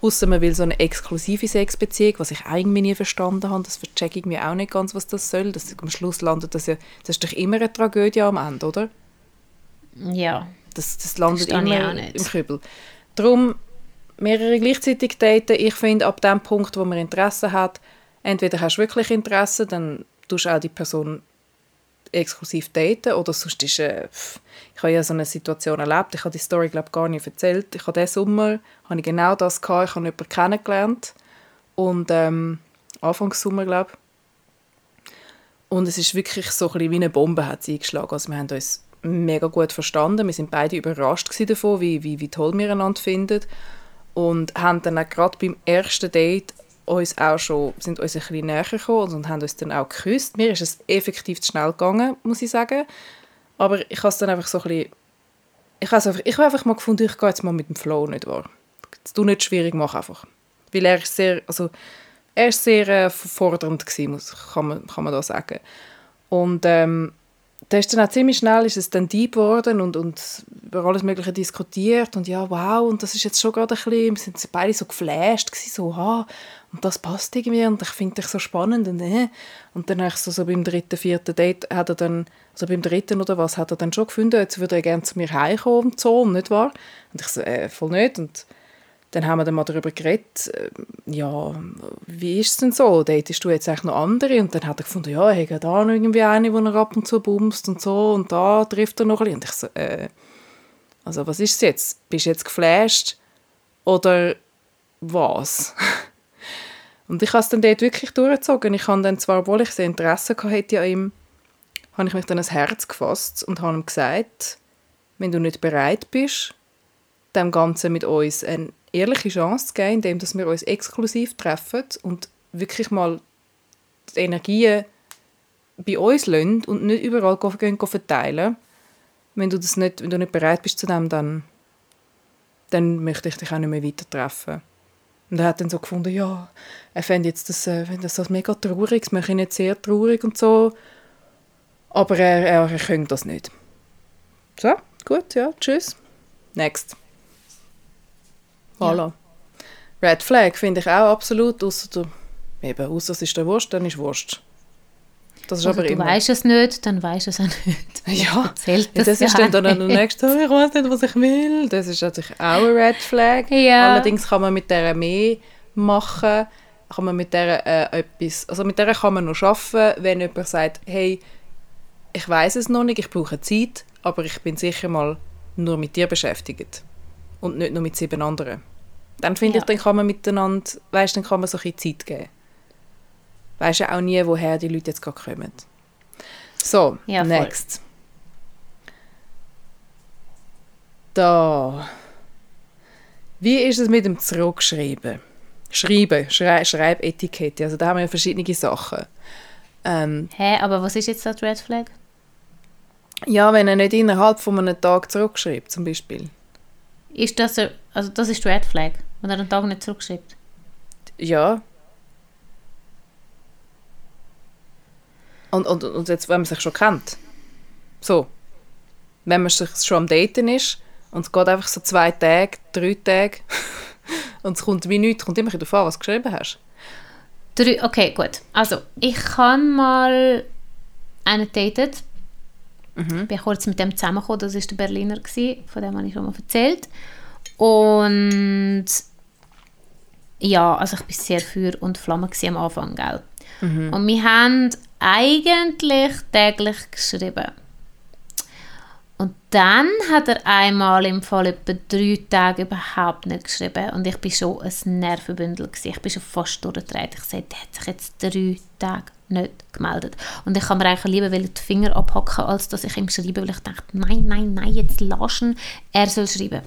außer man will so eine exklusive Sexbeziehung, was ich irgendwie nie verstanden habe, das verchecke ich mir auch nicht ganz, was das soll. Das, am Schluss landet das ja, das ist doch immer eine Tragödie am Ende, oder? Ja. Das, das landet ich immer im Kübel. Darum mehrere gleichzeitig daten. Ich finde, ab dem Punkt, wo man Interesse hat, entweder hast du wirklich Interesse, dann tust du auch die Person exklusiv daten oder sonst ist äh, ich habe ja so eine Situation erlebt, ich habe die Story glaube gar nicht erzählt. Ich habe diesen Sommer habe ich genau das gehabt, ich habe jemanden kennengelernt und ähm, Anfangssommer glaube und es ist wirklich so ein wie eine Bombe hat eingeschlagen. Also wir haben uns mega gut verstanden. Wir sind beide überrascht davon, wie, wie, wie toll wir einander finden. Und haben dann auch gerade beim ersten Date uns auch schon, sind uns ein bisschen näher gekommen und haben uns dann auch geküsst. Mir ist es effektiv zu schnell gegangen, muss ich sagen. Aber ich habe es dann einfach so ein bisschen... Ich habe einfach, ich habe einfach mal gefunden, ich gehe jetzt mal mit dem Flow, nicht wahr? Du nicht schwierig machen einfach. Weil er ist sehr, also er ist sehr äh, fordernd gewesen, muss, kann, man, kann man da sagen. Und ähm, da ist dann auch ziemlich schnell ist es dann deep geworden und, und über alles Mögliche diskutiert und ja, wow, und das ist jetzt schon gerade ein bisschen, wir sind beide so geflasht gewesen, so, ah, und das passt irgendwie und ich finde dich so spannend und äh. Und dann so, so beim dritten, vierten Date hat er dann, also beim dritten oder was, hat er dann schon gefunden, jetzt würde er gerne zu mir heimkommen so, nicht wahr? Und ich so, äh, voll nicht und dann haben wir dann mal darüber geredet, äh, ja, wie ist es denn so? Datest du jetzt eigentlich noch andere? Und dann hat er gefunden, ja, er hat da noch irgendwie eine, die er ab und zu bumst und so und da trifft er noch ein. Und ich so, äh, also was ist es jetzt? Bist du jetzt geflasht oder was? und ich habe es dann dort wirklich durchgezogen. Ich habe dann zwar, obwohl ich sehr Interesse hatte an ihm, habe ich mich dann ans Herz gefasst und habe ihm gesagt, wenn du nicht bereit bist, dem Ganzen mit uns eine ehrliche Chance zu geben, indem wir uns exklusiv treffen und wirklich mal die Energien bei uns lassen und nicht überall verteilen. Wenn du, das nicht, wenn du nicht bereit bist zu dem, dann, dann möchte ich dich auch nicht mehr weiter treffen. Und er hat dann so gefunden, ja, er fände jetzt das, äh, das mega traurig, das mache ich nicht sehr traurig und so. Aber er, er, er könnte das nicht. So, gut, ja, tschüss. Next. Voilà. Red Flag finde ich auch absolut, außer du, eben, außer es ist der Wurst, dann ist Wurst. Das ist Also, aber du immer. weißt es nicht, dann weißt du es auch nicht. Ja, Zählt ja, das das ist ja dann, dann der nächste, «Oh, ich weiß nicht, was ich will. Das ist natürlich auch ein Red Flag. Ja. Allerdings kann man mit der mehr machen, kann man mit der äh, etwas, also mit der kann man noch arbeiten, wenn jemand sagt, hey, ich weiß es noch nicht, ich brauche Zeit, aber ich bin sicher mal nur mit dir beschäftigt und nicht nur mit sieben anderen. Dann finde Ja. ich, dann kann man miteinander, weißt, dann kann man so ein bisschen Zeit geben. Weisst ja auch nie, woher die Leute jetzt gerade kommen. So, Ja, next. Da. Wie ist es mit dem Zurückschreiben? Schreiben, Schrei Schreibetikette, also da haben wir ja verschiedene Sachen. Ähm, Hä, aber was ist jetzt das Red Flag? ja, wenn er nicht innerhalb von einem Tag zurückschreibt, zum Beispiel. Ist das, also das ist Red Flag, wenn er einen Tag nicht zurückschreibt? Ja. Und, und, und jetzt, wenn man sich schon kennt. So. Wenn man sich schon am Daten ist und es geht einfach so zwei Tage, drei Tage und es kommt wie nichts, kommt immer darauf an, was du geschrieben hast. Drei, okay, gut. Also, ich habe mal einen datet. Mhm. Bin kurz mit dem zusammengekommen, das war der Berliner, gewesen, von dem habe ich schon mal erzählt. Und ja, also ich war sehr Feuer und Flamme am Anfang, gell? Mhm. Und wir haben eigentlich täglich geschrieben. Und dann hat er einmal im Fall etwa drei Tage überhaupt nicht geschrieben. Und ich war schon ein Nervenbündel. Gewesen. Ich bin schon fast durchgedreht. Ich sagte, der hat sich jetzt drei Tage nicht gemeldet. Und ich kann mir eigentlich lieber die Finger abhacken, als dass ich ihm schreibe, weil ich dachte, nein, nein, nein, jetzt lass ihn, er soll schreiben.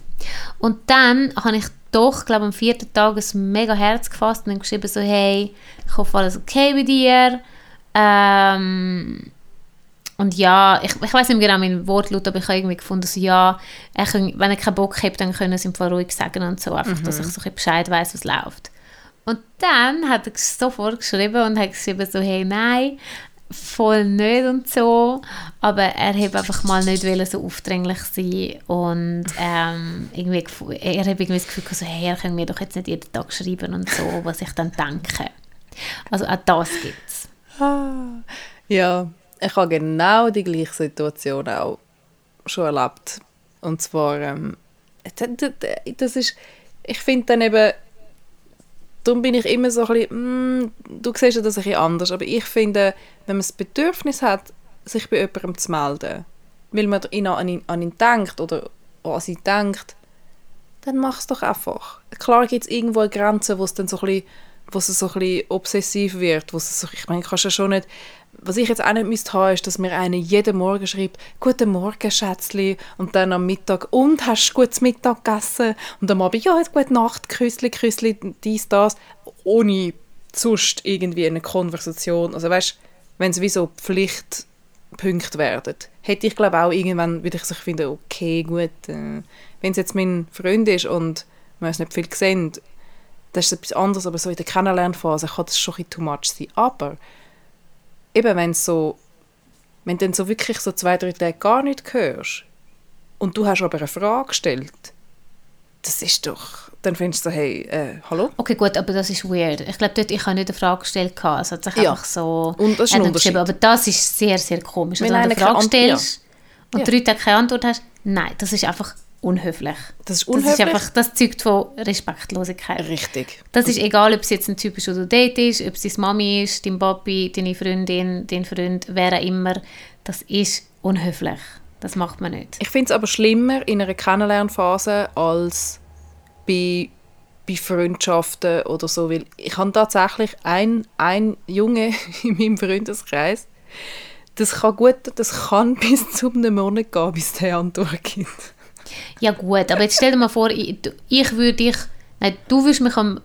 Und dann habe ich doch, glaube am vierten Tag ein mega Herz gefasst und geschrieben so, hey, ich hoffe, alles okay bei dir. Ähm, und ja, ich, ich weiß nicht mehr genau meinen Wortlaut, aber ich habe irgendwie gefunden, so, ja, er kann, wenn er keinen Bock hat, dann können sie ihm voll ruhig sagen und so, einfach, dass ich so ein Bescheid weiss, was läuft. Und dann hat er sofort geschrieben und hat geschrieben so, hey, nein, voll nicht und so, aber er hat einfach mal nicht wollen, so aufdringlich sein und ähm, irgendwie, er hat irgendwie das Gefühl so, hey, er kann mir doch jetzt nicht jeden Tag schreiben und so, was ich dann denke. Also auch das gibt's. Ja, ich habe genau die gleiche Situation auch schon erlebt. Und zwar, ähm, das ist, ich finde dann eben, darum bin ich immer so ein bisschen, mm, du siehst ja das ein bisschen anders, aber ich finde, wenn man das Bedürfnis hat, sich bei jemandem zu melden, weil man ihn an ihn, an ihn denkt oder an sie denkt, dann mach es doch einfach. Klar gibt es irgendwo eine Grenze, wo es dann so ein bisschen, wo es so ein obsessiv wird, wo es so, ich meine, kannst ja schon nicht, was ich jetzt auch nicht müsste haben, ist, dass mir einer jeden Morgen schreibt, «Guten Morgen, Schätzli», und dann am Mittag «Und, hast du gutes Mittag gegessen?» und am Abend «Ja, jetzt gute Nacht, Küssli, Küssli», dies, das, ohne sonst irgendwie eine Konversation, also weißt, wenn es wie so Pflichtpunkte werden, hätte ich glaube auch irgendwann, würde ich sich finden, okay, gut, äh, wenn es jetzt mein Freund ist und wir uns nicht viel sehen, das ist etwas anderes, aber so in der Kennenlernphase kann das schon ein bisschen too much sein. Aber eben, wenn so, wenn du dann so wirklich so zwei, drei Tage gar nicht hörst und du hast aber eine Frage gestellt, das ist doch, dann findest du so, hey, äh, hallo? Okay, gut, aber das ist weird. Ich glaube, dort, ich habe nicht eine Frage gestellt. gehabt. Es hat sich Ja. einfach so... Und das ist ein Unterschied. Aber das ist sehr, sehr komisch. Wenn Also, wenn du eine Frage stellst und Ja. drei Tage keine Antwort hast, nein, das ist einfach unhöflich. Das ist Das, ist unhöflich. einfach, das zeugt von Respektlosigkeit. Richtig. Das ist egal, ob es jetzt ein typischer du Date ist, ob es deine Mami ist, dein Papi, deine Freundin, dein Freund, wer auch immer. Das ist unhöflich. Das macht man nicht. Ich finde es aber schlimmer in einer Kennenlernphase als bei, bei Freundschaften oder so, weil ich habe tatsächlich ein, ein Junge in meinem Freundeskreis, das kann gut, das kann bis zu einem Monat gehen, bis der Antwort gibt. Ja gut, aber jetzt stell dir mal vor, ich, du- ich würde dich, nein, du würdest mich am,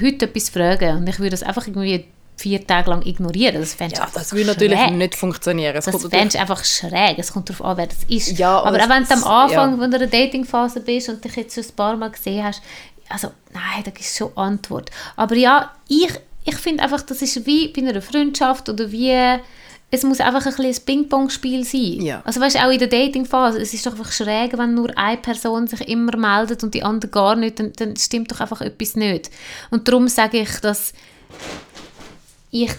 heute etwas fragen und ich würde das einfach irgendwie vier Tage lang ignorieren. Das fändest Ja, das würde natürlich nicht funktionieren. Es Das fändest du einfach schräg. Es kommt darauf an, wer das ist. Ja, aber auch wenn du am Anfang, ja. wenn du in der Datingphase bist und dich jetzt schon ein paar Mal gesehen hast, also nein, da gibt es schon Antwort. Aber ja, ich, ich finde einfach, das ist wie bei einer Freundschaft oder wie es muss einfach ein bisschen ein Ping-Pong-Spiel sein. Ja. Also weißt auch in der Datingphase, es ist doch einfach schräg, wenn nur eine Person sich immer meldet und die andere gar nicht, dann, dann stimmt doch einfach etwas nicht. Und darum sage ich, dass ich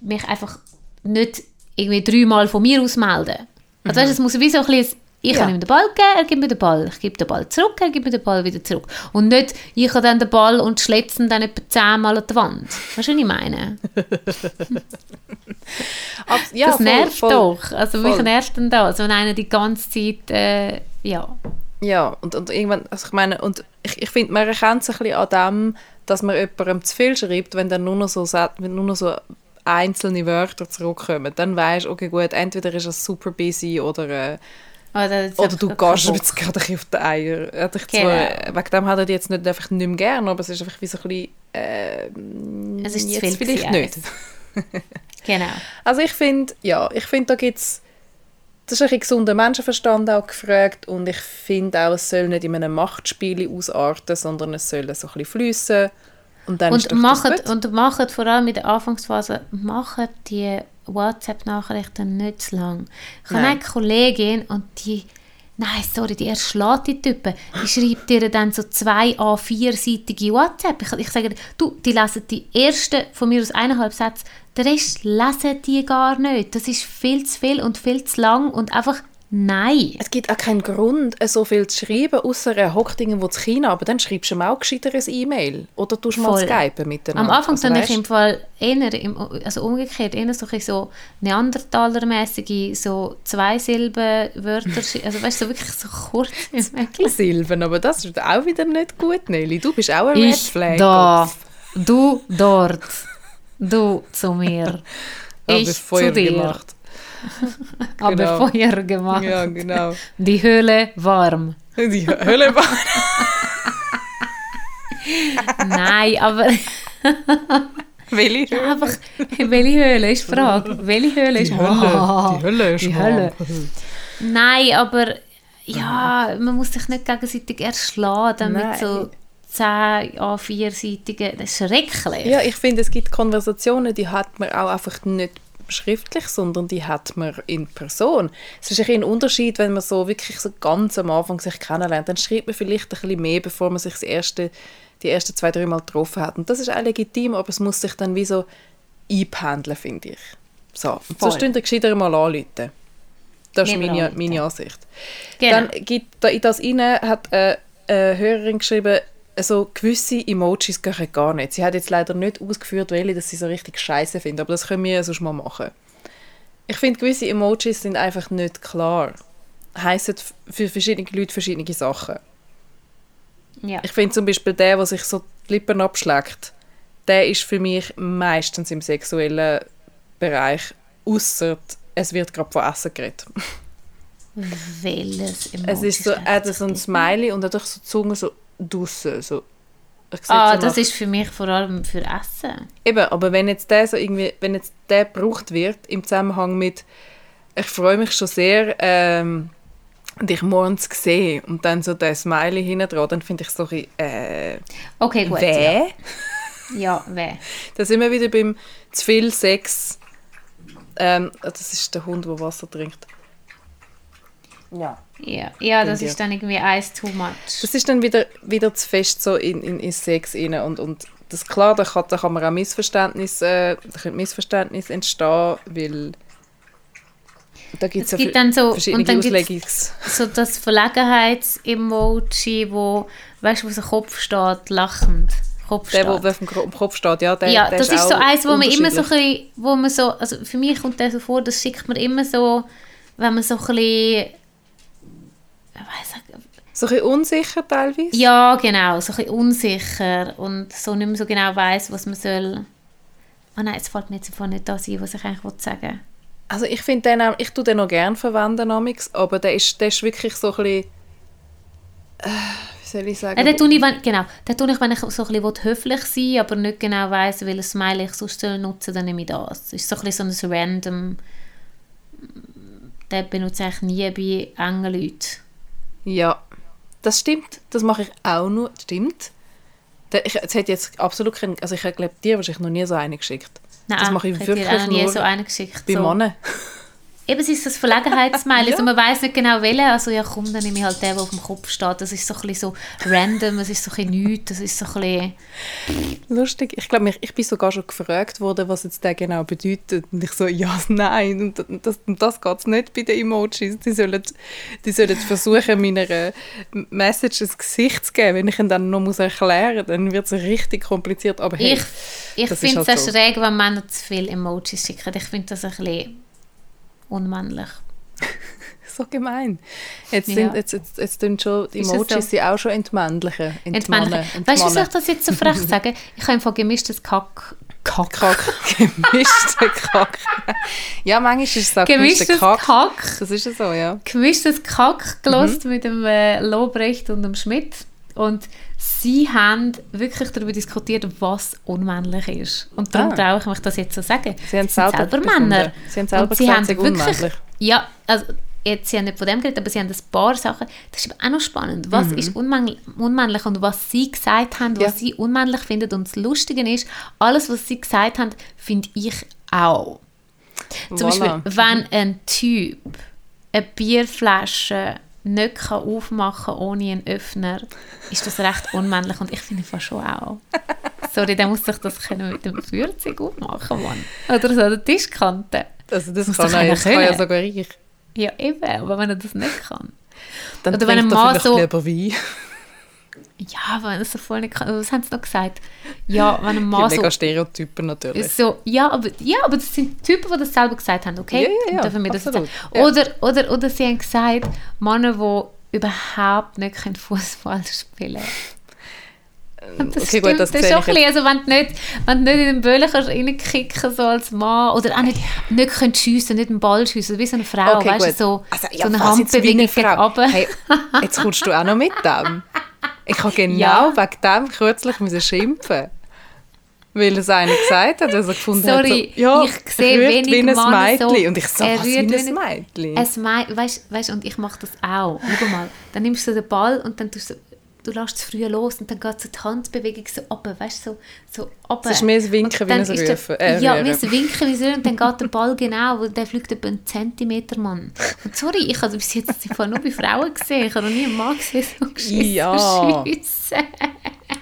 mich einfach nicht irgendwie dreimal von mir aus melden. Also weißt, du, es muss wie so ein bisschen, ich Ja. kann ihm den Ball geben, er gibt mir den Ball. Ich gebe den Ball zurück, er gibt mir den Ball wieder zurück. Und nicht, ich habe dann den Ball und schletze ihn dann etwa zehnmal an die Wand. Weißt du, was ich meine? Ab- ja, das voll, nervt voll. doch. Also mich voll. nervt denn das, wenn einer die ganze Zeit, äh, ja. Ja, und, und irgendwann, also ich meine, und ich, ich finde, man erkennt es ein bisschen an dem, dass man jemandem zu viel schreibt, wenn der nur noch so, wenn nur noch so einzelne Wörter zurückkommen, dann weißt du, okay, gut, entweder ist er super busy oder, äh, Oder, oder du gehst Bock. jetzt gerade ein auf die Eier. Er Genau. zwar, wegen dem hat er dich jetzt nicht einfach nicht mehr gern, aber es ist einfach wie so ein bisschen, äh, Es ist zu jetzt viel vielleicht nicht. Genau. Also ich finde, ja, ich finde, da gibt es, das ist ein gesunder Menschenverstand auch gefragt und ich finde auch, es soll nicht in einem Machtspiel ausarten, sondern es soll so ein bisschen fliessen und dann Und macht, und macht vor allem in der Anfangsphase, macht die WhatsApp-Nachrichten nicht zu lang. Ich habe eine Kollegin und die, nein, sorry, die erschlägt die Typen. Die schreibt dir dann so zwei A4-seitige WhatsApp. Ich, ich sage dir, du, die lesen die ersten von mir aus eineinhalb Sätze, der Rest lesen die gar nicht. Das ist viel zu viel und viel zu lang und einfach nein. Es gibt auch keinen Grund, äh, so viel zu schreiben, außer er hockt irgendwo zu China, aber dann schreibst du ihm auch gescheiter ein E-Mail. Oder tust du mal Voll. Skypen miteinander. Am Anfang also, ich im Fall eher, im, also umgekehrt, eher so, so Neandertalermäßige, so zwei Silbenwörter, sch- also weißt du, so wirklich so kurz. Silben, aber das ist auch wieder nicht gut, Nelly. Du bist auch ein Red ich Flag. da, du dort, du zu mir, ich zu dir, gemacht. Habe Genau. Feuer gemacht, Ja, genau. die Höhle warm. Die Hölle war... Nein, aber Welche Höhle? einfach, welche Höhle ist die Frage? Welche Höhle ist Die Hölle. Die Hölle ist Die warm. Hölle. Nein, aber ja, man muss sich nicht gegenseitig erschlagen mit so 10 A4-seitigen. Das ist schrecklich. Ja, ich finde, es gibt Konversationen, die hat man auch einfach nicht schriftlich, sondern die hat man in Person. Es ist ein, Unterschied, wenn man so wirklich so ganz am Anfang sich kennenlernt, dann schreibt man vielleicht ein bisschen mehr, bevor man sich das erste, die ersten zwei, drei Mal getroffen hat. Und das ist auch legitim, aber es muss sich dann wie so einpendeln, finde ich. So, und so stehen ihr gescheiter mal anrufen. Das ist meine, meine Ansicht. Genau. Dann gibt da in das rein, hat eine, eine Hörerin geschrieben, also gewisse Emojis gehen gar nicht. Sie hat jetzt leider nicht ausgeführt, welche dass sie so richtig scheiße findet, aber das können wir sonst mal machen. Ich finde, gewisse Emojis sind einfach nicht klar. Heissen für verschiedene Leute verschiedene Sachen. ja. Ich finde zum Beispiel der, der sich so die Lippen abschlägt, der ist für mich meistens im sexuellen Bereich, außer es wird gerade von Essen geredet. Welches Emoji Es ist so, er hat so ein? Smiley und hat so die Zunge so draussen, so. Ah, so das nach- ist für mich vor allem für Essen. Eben, aber wenn jetzt der so irgendwie, wenn jetzt der gebraucht wird im Zusammenhang mit ich freue mich schon sehr, ähm, dich morgens zu sehen und dann so der Smiley hinten dran, dann finde ich so ein bisschen, äh, Okay, gut. weh? Ja, ja weh. Da sind wir wieder beim zu viel Sex. Ähm, das ist der Hund, der Wasser trinkt. Ja. Ja, ja das ist dann irgendwie eins too much. Das ist dann wieder, wieder zu fest so in, in, in Sex rein und, und das klar, da kann, da kann man auch Missverständnis, äh, da können Missverständnis entstehen, weil da gibt's Es ja gibt ver- dann so- verschiedene und dann Auslegungs... So das Verlegenheits-Emoji, wo, weißt du, wo so Kopf steht, lachend. Kopf Der, steht. der auf dem Kopf steht, ja, der, ja, der das ist so auch eins, wo man immer so ein bisschen, wo man so, also für mich kommt der so vor, das schickt man immer so, wenn man so ein bisschen, So ein unsicher teilweise. ja genau, so ein unsicher und so nicht mehr so genau weiß, was man soll. Ah nein, jetzt fällt mir jetzt einfach nicht das ein, was ich eigentlich wollte sagen Also ich finde den auch, ich tue den noch gerne verwenden, aber der ist, der ist wirklich so ein bisschen... Äh, wie soll ich sagen? Ja, tue ich, wenn, genau, dann tue ich, wenn ich so ein bisschen höflich sein will, aber nicht genau weiss, welches Smiley ich sonst soll nutzen dann nehme ich das. Das ist so ein bisschen so ein random... Den benutze ich eigentlich nie bei engen Leuten. Ja, das stimmt. Das mache ich auch nur. Stimmt. Der- Ich, es hat jetzt absolut keinen... Also ich glaube, dir wahrscheinlich noch nie so einen geschickt. Nein, das mache ich dir wirklich auch noch nie nur so einen geschickt. bei so. Männern. Eben, es ist das Verlegenheitssmiley. Ja. also man weiß nicht genau welchen. Also ja, komm, dann nehme ich halt den, der auf dem Kopf steht. Das ist so ein bisschen so random, es ist so ein bisschen nichts, das ist so ein bisschen... Lustig. Ich glaube, ich, ich bin sogar schon gefragt worden, was jetzt der genau bedeutet. Und ich so, ja, nein. Und das, und das geht es nicht bei den Emojis. Die sollen, die sollen versuchen, meiner äh, Message ein Gesicht zu geben. Wenn ich ihn dann noch muss erklären muss, dann wird es richtig kompliziert. Aber hey, Ich, ich finde es halt so. schräg, wenn Männer zu viele Emojis schicken. Ich finde das ein bisschen unmännlich. so gemein. Jetzt, Ja. sind, jetzt, jetzt, jetzt tun schon die Emojis so? auch schon entmännlichen. Entmannen. Entmännlich. Weißt du, was ich das jetzt so frech sagen? Ich habe einfach gemischtes Kack, Kack. Kack. Gemischter Kack. ja, manchmal ist es auch Gemischtes Kack. Kack. Das ist ja so, ja. Gemischtes Kack gelost mit dem äh, Lobrecht und dem Schmidt. Und sie haben wirklich darüber diskutiert, was unmännlich ist. Und darum Ah. traue ich mich das jetzt so sagen. Sie haben Es sind selber selber. Männer. Sie haben selber Und sie gesagt, haben sie sind wirklich, unmännlich. Ja, also jetzt, sie haben nicht von dem geredet, aber sie haben ein paar Sachen, das ist aber auch noch spannend. Was ist unmännlich, unmännlich und was sie gesagt haben, was Mhm. Ja. sie unmännlich finden. Und das Lustige ist, alles, was sie gesagt haben, finde ich auch. Zum Voilà. Beispiel, wenn ein Typ eine Bierflasche nicht kann aufmachen ohne einen Öffner, ist das recht unmännlich und ich finde fast schon auch. Sorry, dann muss sich das können mit dem Feuerzeug aufmachen, Mann. Oder so an der Tischkante. Also das muss kann, einer das kann ja sogar ich. Ja, eben, aber wenn er das nicht kann. Dann Oder wenn ein er Mann so- lieber Wein. Ja, wenn es so voll nicht kann. Was haben sie noch gesagt? Ja, wenn ein Mann so mega Stereotypen natürlich. So, ja, aber, ja, aber das sind Typen, die das selber gesagt haben, okay? Ja, ja, ja, das absolut. Ja. Oder, oder, oder sie haben gesagt, Männer, die überhaupt nicht Fußball spielen können. Das okay, stimmt, gut, das das ist auch ich ein bisschen, also wenn du nicht, wenn du nicht in den Böllen kannst reinkicken so als Mann, oder auch nicht, nicht schiessen, nicht den Ball schiessen, wie so eine Frau, Okay, weißt du, so, Also, so ja, eine Handbewegung eine Frau? runter. Hey, jetzt kommst du auch noch mit dem. Ich habe genau Ja. wegen dem kürzlich müssen schimpfen weil es einer gesagt hat, dass er gefunden Sorry, hat, so, ja, ich sehe wenig wie ein Männer so- Mädchen. Und ich er was wie ein Mädchen? Weißt, weißt, und ich mache das auch. Schau mal, dann nimmst du den Ball und dann tust du, du lässt es früh los und dann geht so die Handbewegung so runter, weißt du, so, so runter. Es ist mehr ein Winken Und wie ein Rufen, äh, ja, wie ein Winken wie ein und dann geht der Ball genau, wo der fliegt etwa einen Zentimeter, Mann. Und sorry, ich habe bis jetzt Fall nur bei Frauen gesehen, ich habe noch nie einen Mann gesehen, so geschissen Ja.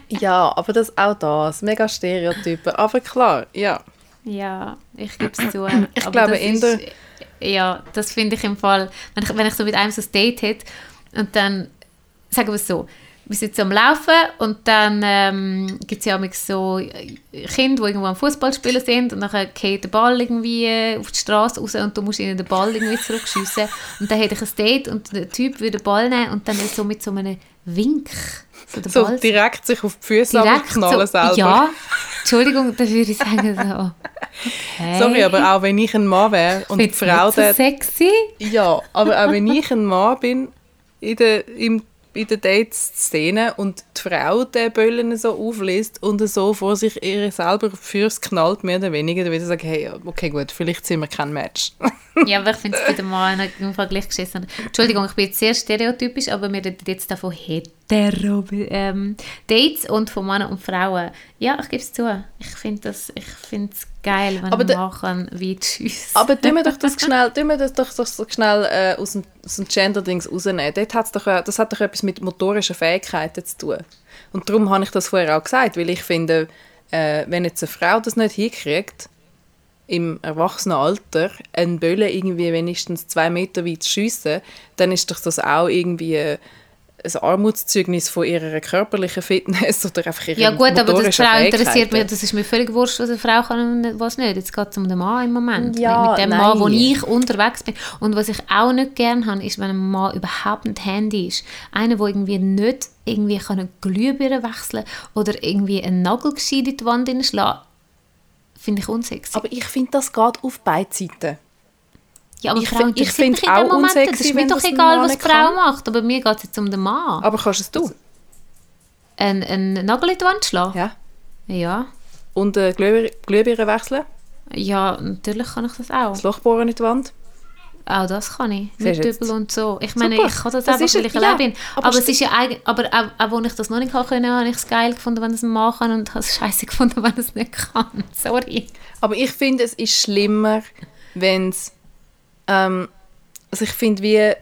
Ja, aber das auch das, mega Stereotypen. Aber klar, ja. Ja, ich gebe es zu. Ich Aber glaube, in der- Ja, das finde ich im Fall, wenn ich, wenn ich so mit einem so ein Date hätte und dann, sagen wir es so, wir sind so am Laufen und dann ähm, gibt es ja so Kinder, die irgendwo am Fußball spielen sind und dann geht der Ball irgendwie äh, auf die Straße raus und du musst ihnen den Ball irgendwie zurückschiessen und dann hätte ich ein Date und der Typ würde den Ball nehmen und dann so mit so einem Wink so den So Ball direkt sich auf die Füße knallen so, selber. ja, Entschuldigung, dann würde ich sagen so, okay. Sorry, aber auch wenn ich ein Mann wäre und du Frau nicht so sexy? Ja, aber auch wenn ich ein Mann bin in der, im, in der Dates-Szene und die Frau den Böllen so auflässt und so vor sich ihr selber fürs knallt, mehr oder weniger, dann würde ich sagen, hey, okay, gut, vielleicht sind wir kein Match. Ja, aber ich finde es bei dem Mann Fall gleich geschissen. Entschuldigung, ich bin jetzt sehr stereotypisch, aber wir reden jetzt davon hetero ähm, Dates und von Männern und Frauen. Ja, ich gebe es zu. Ich finde das, ich finde es geil, wenn Aber Mann kann wie tschüss. aber tun wir doch das schnell, tun wir das doch so so schnell äh, aus dem, aus dem Gender-Dings rausnehmen. Dort hat's doch, äh, das hat doch etwas mit motorischen Fähigkeiten zu tun. Und darum habe ich das vorher auch gesagt, weil ich finde, äh, wenn jetzt eine Frau das nicht hinkriegt, im Erwachsenenalter einen Böllen irgendwie wenigstens zwei Meter weit zu schiessen, dann ist doch das auch irgendwie äh, ein Armutszeugnis von ihrer körperlichen Fitness oder einfach ihrer ja gut, aber das Frau interessiert mich, das ist mir völlig wurscht, was eine Frau kann und was nicht. Jetzt geht es um den Mann im Moment. Ja, mit, mit dem nein. Mann, wo ich unterwegs bin. Und was ich auch nicht gerne habe, ist, wenn ein Mann überhaupt nicht Handy ist. Einer, der irgendwie nicht irgendwie kann Glühbirne wechseln oder irgendwie einen Nagel gescheit in die Wand hineinschlagen, finde ich unsexy. Aber ich finde, das geht auf beide Seiten. Ja, aber ich Frau find- ich find auch Moment nicht. Das unsexy, ist mir doch ein egal, was die Frau macht. Aber mir geht es jetzt um den Mann. Aber kannst es du? Einen, einen Nagel in die Wand schlagen? Ja. Ja. Und äh, Glühbirne wechseln? Ja, natürlich kann ich das auch. Das Loch bohren in die Wand? Auch das kann ich. Mit? Dübel und so. Ich meine, Super. ich kann das, Das einfach, weil ich ja. allein bin. Aber Aber, es ist ja eigentlich, aber auch, auch als ich das noch nicht können, habe ich es geil gefunden, wenn es ein Mann kann und habe es scheiße gefunden, wenn es nicht kann. Sorry. Aber ich finde, es ist schlimmer, wenn es. Ähm, also ich finde, wie.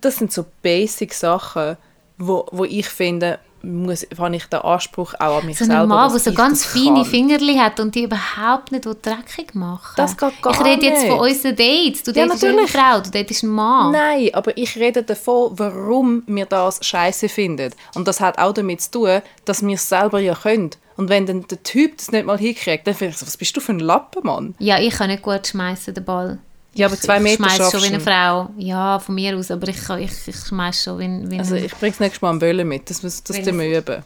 Das sind so basic Sachen, wo, wo ich finde, muss, habe ich den Anspruch auch an mich So selber. ein Mann, der so ganz feine kann. Fingerli hat und die überhaupt nicht dreckig machen Das geht gar Ich rede jetzt von nicht. unseren Dates. Du Ja, datest eine. Frau, du datest einen Mann. Nein, aber ich rede davon, warum wir das scheiße finden. Und das hat auch damit zu tun, dass wir es selber ja können. Und wenn dann der Typ das nicht mal hinkriegt, dann finde ich so, was bist du für ein Lappen, Mann? Ja, ich kann nicht gut schmeißen den Ball. Ja, aber zwei ich Meter schmeiß schon wie eine. Frau. Ja, von mir aus, aber ich, kann- ich, ich schmeiß schon wie, wie Also ich bring's nächstes Mal einen Böllen mit, das, muss- das wir üben.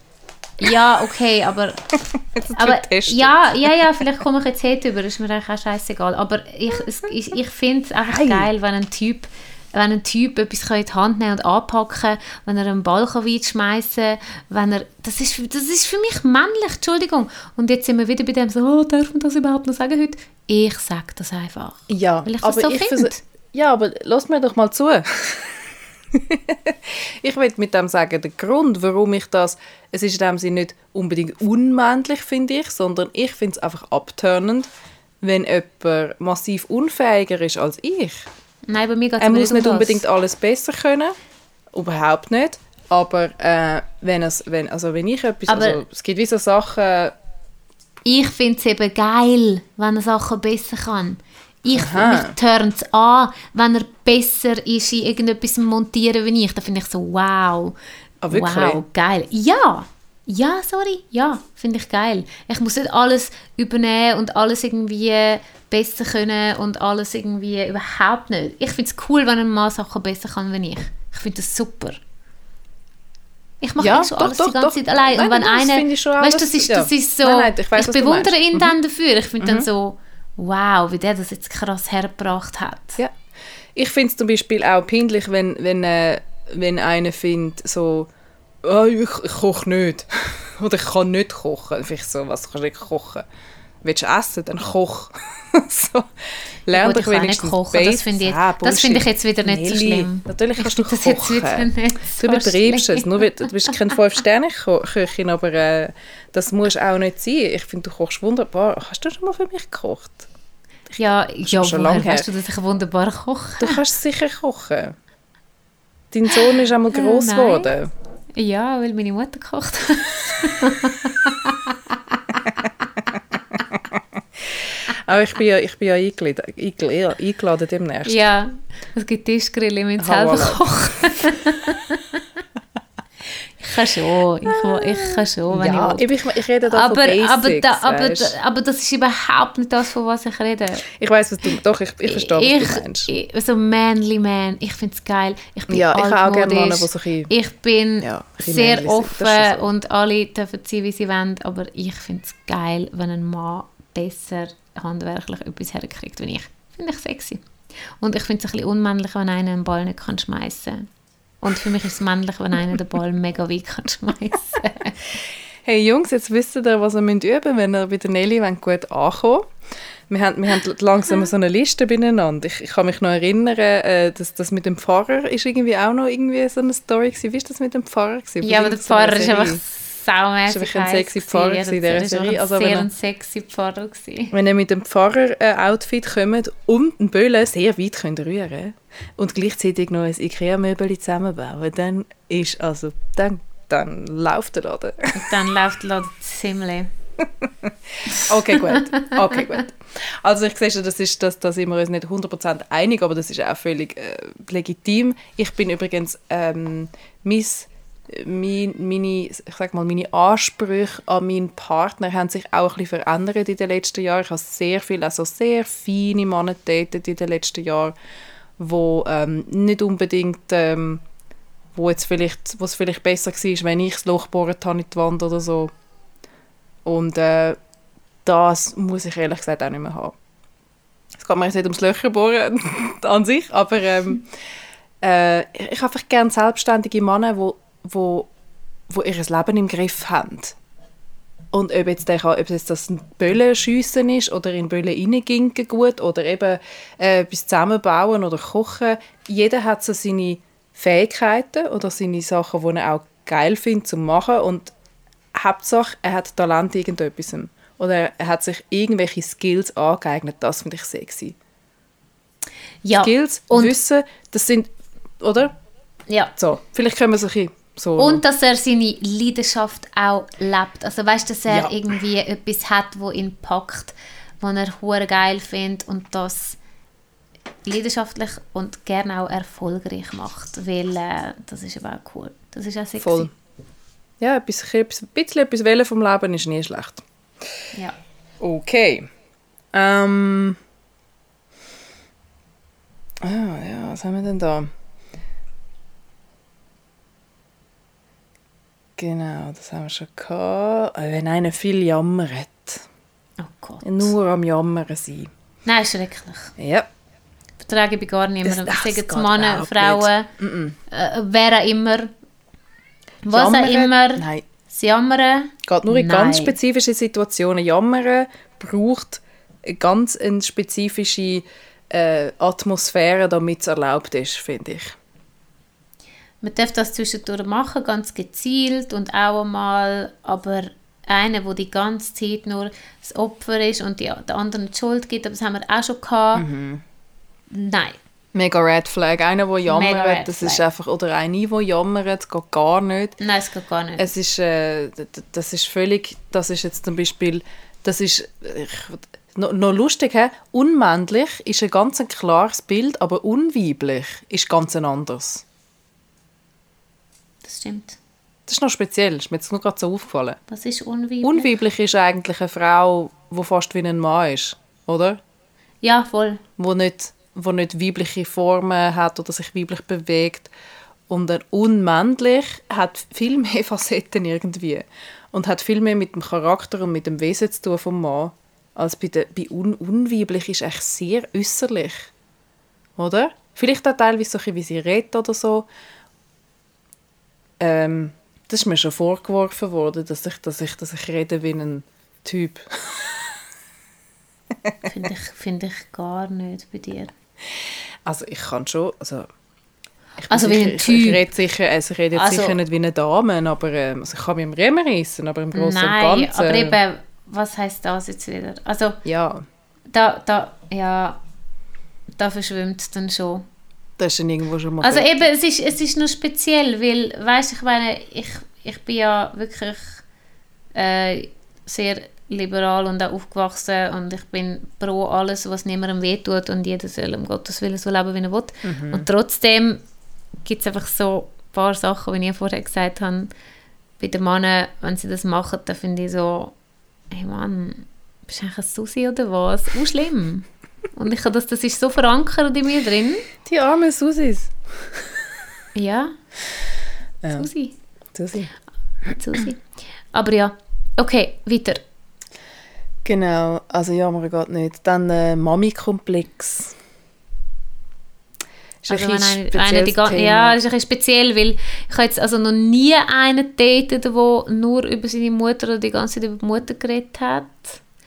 Ja, okay, aber... Aber ja, ja, ja, vielleicht komme ich jetzt heute über, ist mir eigentlich auch scheißegal. Aber ich, es- ich, ich finde es einfach geil, wenn ein Typ wenn ein Typ etwas kann in die Hand nehmen und anpacken wenn er einen Ball kann schmeißen wenn er, das ist, das ist für mich männlich, Entschuldigung. Und jetzt sind wir wieder bei dem so, oh, darf man das überhaupt noch sagen heute? Ich sage das einfach. Ja, Weil ich aber so ich finde. Ja, aber lass mir doch mal zu. ich will mit dem sagen, der Grund, warum ich das, es ist in dem Sinne nicht unbedingt unmännlich, finde ich, sondern ich finde es einfach abturnend, wenn jemand massiv unfähiger ist als ich. Nein, bei mir geht es Er muss nicht um unbedingt alles besser können, überhaupt nicht. Aber äh, wenn, es, wenn, also wenn ich etwas, Aber- also es gibt wie so Sachen, Ich finde es eben geil, wenn er Sachen besser kann. Ich, Aha. mich turnt es an, wenn er besser ist in irgendetwas montieren wie ich. Da finde ich so, wow. Wirklich? Wow, geil. Ja, ja, sorry, ja, finde ich geil. Ich muss nicht alles übernehmen und alles irgendwie besser können und alles irgendwie überhaupt nicht. Ich finde es cool, wenn ein Mann Sachen besser kann wie ich. Ich finde das super. Ich mache Ja, schon doch, alles doch, die ganze doch. Zeit allein. Nein, und wenn einer, ich weißt du, das- ist, das ist so, Nein, nein, ich weiss, du bewundere ihn Mhm. dann dafür. Ich finde dann so, wow, wie der das jetzt krass hergebracht hat. Ja. Ich finde es zum Beispiel auch peinlich, wenn, wenn, äh, wenn einer findet, so, «Ah, ich, ich koche nicht. Oder ich kann nicht kochen. Vielleicht so, was kannst du nicht kochen? Willst du essen? Dann koch. so. Lern doch ich wenigstens kochen, das finde ich- Ah, das finde ich jetzt wieder nicht so Nelly, schlimm. Natürlich Ich kannst du das jetzt wieder kochen. nicht Du so übertreibst schlimm. es. Nur, du bist keine Fünf-Sterne-Köchin, aber äh, das muss auch nicht sein. Ich finde, du kochst wunderbar. Hast du schon mal für mich gekocht? Ja, ja schon lange weißt du, dass ich wunderbar koche? Du kannst sicher kochen. Dein Sohn ist einmal gross nein. geworden. Ja, weil meine Mutter kocht. Aber ich bin ja, ich bin ja eingeladen, eingeladen, eingeladen demnächst. ja, es gibt Tischgrill, ich muss selber kochen. ich kann schon, ich, ich kann schon, wenn Ja, ich will. ich, ich rede da Aber, von Basics, aber, da, aber, da, aber das ist überhaupt nicht das, von was ich rede. Ich weiß, was du... Doch, ich, ich verstehe, was du meinst. ich, so manly man, ich finde es geil. Ich bin Ja, ich habe auch gerne Männer, die so ein bisschen- Ich bin Ja, ein bisschen sehr offen so. und alle dürfen sein, wie sie wollen, aber ich finde es geil, wenn ein Mann besser handwerklich etwas herkriegt wie ich. Finde ich sexy. Und ich finde es ein bisschen unmännlich, wenn einer einen Ball nicht kann schmeißen kann. Und für mich ist es männlich, wenn einer den Ball mega weit kann schmeißen Hey Jungs, jetzt wisst ihr, was ihr müsst üben wenn ihr bei der Nelly gut ankommt. Wir haben, wir haben langsam so eine Liste beieinander. Ich, ich kann mich noch erinnern, äh, dass das mit dem Pfarrer ist irgendwie auch noch irgendwie so eine Story gewesen. Wie ist das mit dem Pfarrer gewesen? Ja, aber der Pfarrer ist einfach saumässig ein sexy Pfarrer gewesen. in dieser Er Serie. Also sehr ein sexy Pfarrer gewesen. Wenn ihr mit dem Pfarrer-Outfit kommt und einen Böllen sehr weit könnt rühren und gleichzeitig noch ein Ikea-Möbel zusammenbauen, dann ist also, dann, dann läuft der Laden. Dann läuft der Laden ziemlich. Okay, gut. Okay, gut. Also ich sehe schon, das ist, das, da sind wir uns nicht 100% einig, aber das ist auch völlig äh, legitim. Ich bin übrigens, ähm, mis, mein, meine, ich sag mal, meine Ansprüche an meinen Partner haben sich auch ein bisschen verändert in den letzten Jahren. Ich habe sehr viel, also sehr feine Männer datet in den letzten Jahren, wo ähm, nicht unbedingt, ähm, wo jetzt vielleicht, wo es vielleicht besser war, wenn ich das Loch gebohrt habe in die Wand oder so. Und äh, das muss ich ehrlich gesagt auch nicht mehr haben. Es geht mir jetzt nicht ums Löcher bohren an sich, aber ähm, äh, ich habe einfach gerne selbstständige Männer, wo, wo, wo ihr Leben im Griff haben. Und ob jetzt, der, ob jetzt das ein Böllenschiessen ist oder in Böllen reinginken gut oder eben äh, etwas zusammenbauen oder kochen, jeder hat so seine Fähigkeiten oder seine Sachen, die er auch geil findet zu machen und Hauptsache, er hat Talent irgendetwas. Oder er hat sich irgendwelche Skills angeeignet. Das finde ich sexy. Ja, Skills, und, Wissen, das sind, oder? ja. So, vielleicht können wir so ein bisschen so... Und dass er seine Leidenschaft auch lebt. Also weißt du, dass er Ja. irgendwie etwas hat, wo ihn packt, was er hure geil findet und das leidenschaftlich und gerne auch erfolgreich macht. Weil äh, das ist aber auch cool. Das ist auch sexy. voll. Ja, etwas, etwas, ein bisschen etwas Wählen vom Leben ist nie schlecht. Ja. Okay. Ähm. Ah, ja, was haben wir denn da? Genau, das haben wir schon gehabt. Äh, Wenn einer viel jammert. Oh Gott. Nur am Jammern sein. Nein, schrecklich. Ja. Vertrage ich gar niemandem. Das- Ich das sage geht zu Männer, Frauen, äh, wer auch immer, was auch Jammern- immer, Nein. sie jammern. Geht nur in Nein. ganz spezifischen Situationen. Jammern braucht eine ganz eine spezifische äh, Atmosphäre, damit es erlaubt ist, finde ich. Man darf das zwischendurch machen, ganz gezielt und auch einmal, aber einer, der die ganze Zeit nur das Opfer ist und die, der anderen die Schuld gibt, aber das haben wir auch schon gehabt. Mhm. Nein. Mega Red Flag. Einer, der jammert, Red das ist einfach, oder eine, die jammert, das geht gar nicht. Nein, es geht gar nicht. Es ist, äh, das ist völlig, das ist jetzt zum Beispiel, das ist, ich, noch, noch lustig, he? unmännlich ist ein ganz ein klares Bild, aber unweiblich ist ganz ein anderes. Das stimmt. Das ist noch speziell, ist mir jetzt nur gerade so aufgefallen. Was ist unweiblich? Unweiblich ist eigentlich eine Frau, die fast wie ein Mann ist, oder? ja, voll. Wo nicht, wo nicht weibliche Formen hat oder sich weiblich bewegt. Und ein unmännlich hat viel mehr Facetten irgendwie. Und hat viel mehr mit dem Charakter und mit dem Wesen zu tun vom Mann. Als bei, der, bei un, unweiblich ist echt sehr äußerlich. Oder? Vielleicht auch teilweise so wie sie redet oder so. Ähm, das ist mir schon vorgeworfen worden, dass ich, dass ich, dass ich rede wie ein Typ. Finde ich, find ich gar nicht bei dir. Also ich kann schon, also ich Also wie sicher, ein ich, Typ. ich rede sicher, also ich rede jetzt Also- sicher nicht wie eine Dame, aber ähm, also ich kann mich im Riemen reissen, aber im Großen und Ganzen. aber eben, was heißt das jetzt wieder? Also, Ja, da, da, ja, da verschwimmt es dann schon. Das ist dann irgendwo schon mal Also gut. eben, es ist, es ist nur speziell, weil, weißt ich meine, ich, ich bin ja wirklich äh, sehr liberal und auch aufgewachsen und ich bin pro alles, was niemandem wehtut und jeder soll um Gottes Willen so leben, wie er will. Mhm. Und trotzdem gibt es einfach so ein paar Sachen, wie ich vorher gesagt habe, bei den Männern, wenn sie das machen, dann finde ich so, hey Mann, bist du eigentlich ein Susi oder was? Oh, schlimm. Und ich habe das, das ist so verankert in mir drin. Die armen Susis. Ja, Ja. Susi. Susi. Susi. Aber ja, okay, weiter. Genau, also jammern geht nicht. Dann äh, Mami-Komplex. Ist Also ein wenn eine, die Thema. ja, das ist ein bisschen speziell, weil ich habe jetzt also noch nie einen datet, der nur über seine Mutter oder die ganze Zeit über die Mutter geredet hat.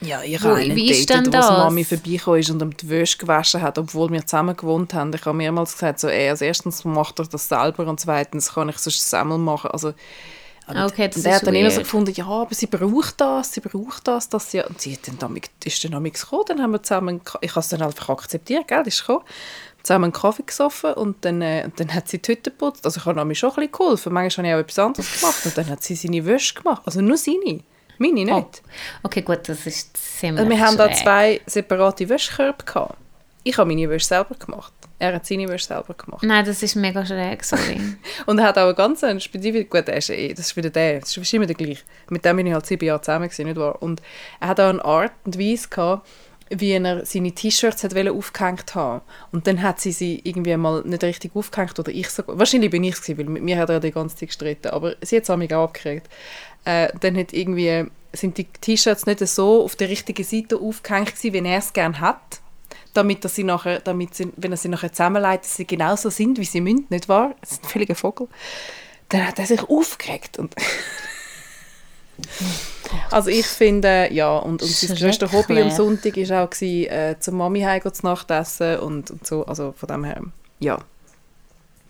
Ja, ich habe einen wie ist datet, denn wo? Mami vorbeigekommen ist und ihm die Wäsche gewaschen hat, obwohl wir zusammen gewohnt haben. Ich habe mehrmals gesagt, so, ey, als erstens macht er das selber und zweitens kann ich sonst Semmel machen. Also, und, Okay, das und er ist hat dann immer so weird. gefunden, ja, aber sie braucht das, sie braucht das, dass sie... Und sie hat dann damit, ist dann damit gekommen, dann haben wir zusammen... Ich habe es dann einfach akzeptiert, gell, ist gekommen. Zusammen einen Kaffee gesoffen und dann, äh, und dann hat sie die Hütte geputzt. Also ich habe nämlich schon ein bisschen geholfen. Manchmal habe ich auch etwas anderes gemacht und dann hat sie seine Wäsche gemacht. Also nur seine, meine nicht. Oh, Okay, gut, das ist ziemlich wir haben da zwei separate Wäschkörbe gehabt. Ich habe meine Wäsche selber gemacht. Er hat seine Wäsche selber gemacht. Nein, das ist mega schräg, sorry. Und er hat auch einen ganz einen spezifischen, gut, eh- das ist wieder der, das ist immer der gleiche. Mit dem bin ich halt sieben Jahre zusammen gewesen, nicht wahr? Und er hat auch eine Art und Weise gehabt, wie er seine T-Shirts hat aufgehängt haben. Und dann hat sie sie irgendwie mal nicht richtig aufgehängt oder ich sogar. Wahrscheinlich bin ich es weil mit mir hat er die ganze Zeit gestritten, aber sie hat es auch abgekriegt. Äh, dann hat irgendwie, sind die T-Shirts nicht so auf der richtigen Seite aufgehängt gewesen, wie er es gerne hat damit, dass sie nachher, damit sie, wenn er sie nachher zusammenleitet, dass sie genauso sind, wie sie müssen, nicht wahr? Das ist ein völliger Vogel. Dann hat er sich aufgeregt. Und also ich finde, ja, und, und sein grösstes Hobby am. Sonntag war auch, gewesen, äh, zur Mami heim zu Nacht essen und, und so, also von dem her, ja,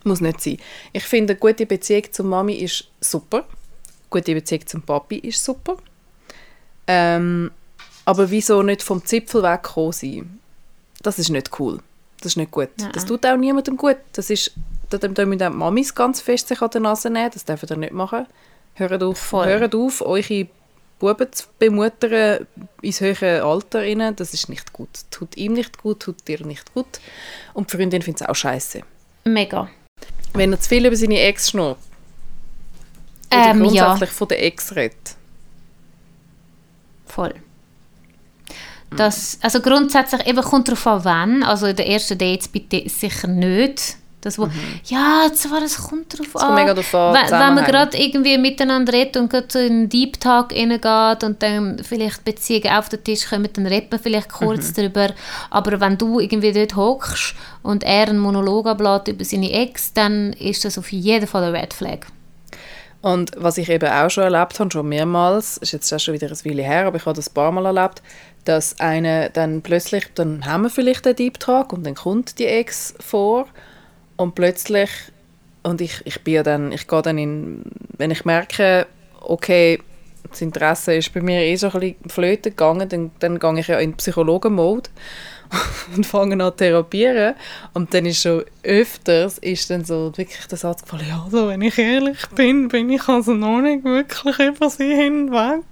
muss nicht sein. Ich finde, eine gute Beziehung zur Mami ist super, gute Beziehung zum Papi ist super, ähm, aber wieso nicht vom Zipfel weggekommen sein? Das ist nicht cool. Das ist nicht gut. Nein. Das tut auch niemandem gut. Das ist, da da müssen die Mamis ganz fest sich an der Nase nehmen. Das dürfen ihr nicht machen. Hört auf, Voll. hört auf eure Buben zu bemuttern ins höhere Alter. Rein. Das ist nicht gut. Tut ihm nicht gut, tut dir nicht gut. Und die Freundin findet es auch scheiße. Mega. Wenn er zu viel über seine Ex schnurrt, oder Ähm, ja, grundsätzlich von der Ex redet, voll. Das, also grundsätzlich eben kommt darauf an, wann. Also in den ersten Dates bitte sicher nicht Das, wo, Ja, zwar, es kommt drauf kommt an. mega drauf an, wenn, wenn man gerade irgendwie miteinander redet und gerade so in einen Deep Talk reingeht und dann vielleicht Beziehungen auf den Tisch kommen, dann redet man vielleicht kurz Mhm. darüber. Aber wenn du irgendwie dort hockst und er einen Monolog ablässt über seine Ex, dann ist das auf jeden Fall ein Red Flag. Und was ich eben auch schon erlebt habe, schon mehrmals, ist jetzt schon wieder ein Weile her, aber ich habe das ein paar Mal erlebt, dass eine dann plötzlich, dann haben wir vielleicht Deep Talk und dann kommt die Ex vor und plötzlich, und ich, ich bin dann, ich gehe dann in, wenn ich merke, okay, das Interesse ist bei mir eh so ein bisschen flöten gegangen, dann, dann gehe ich ja in Psychologen-Mode und fange an zu therapieren. Und dann ist schon öfters ist dann so wirklich der Satz gefallen, ja, also wenn ich ehrlich bin, bin ich also noch nicht wirklich über sie hinweg.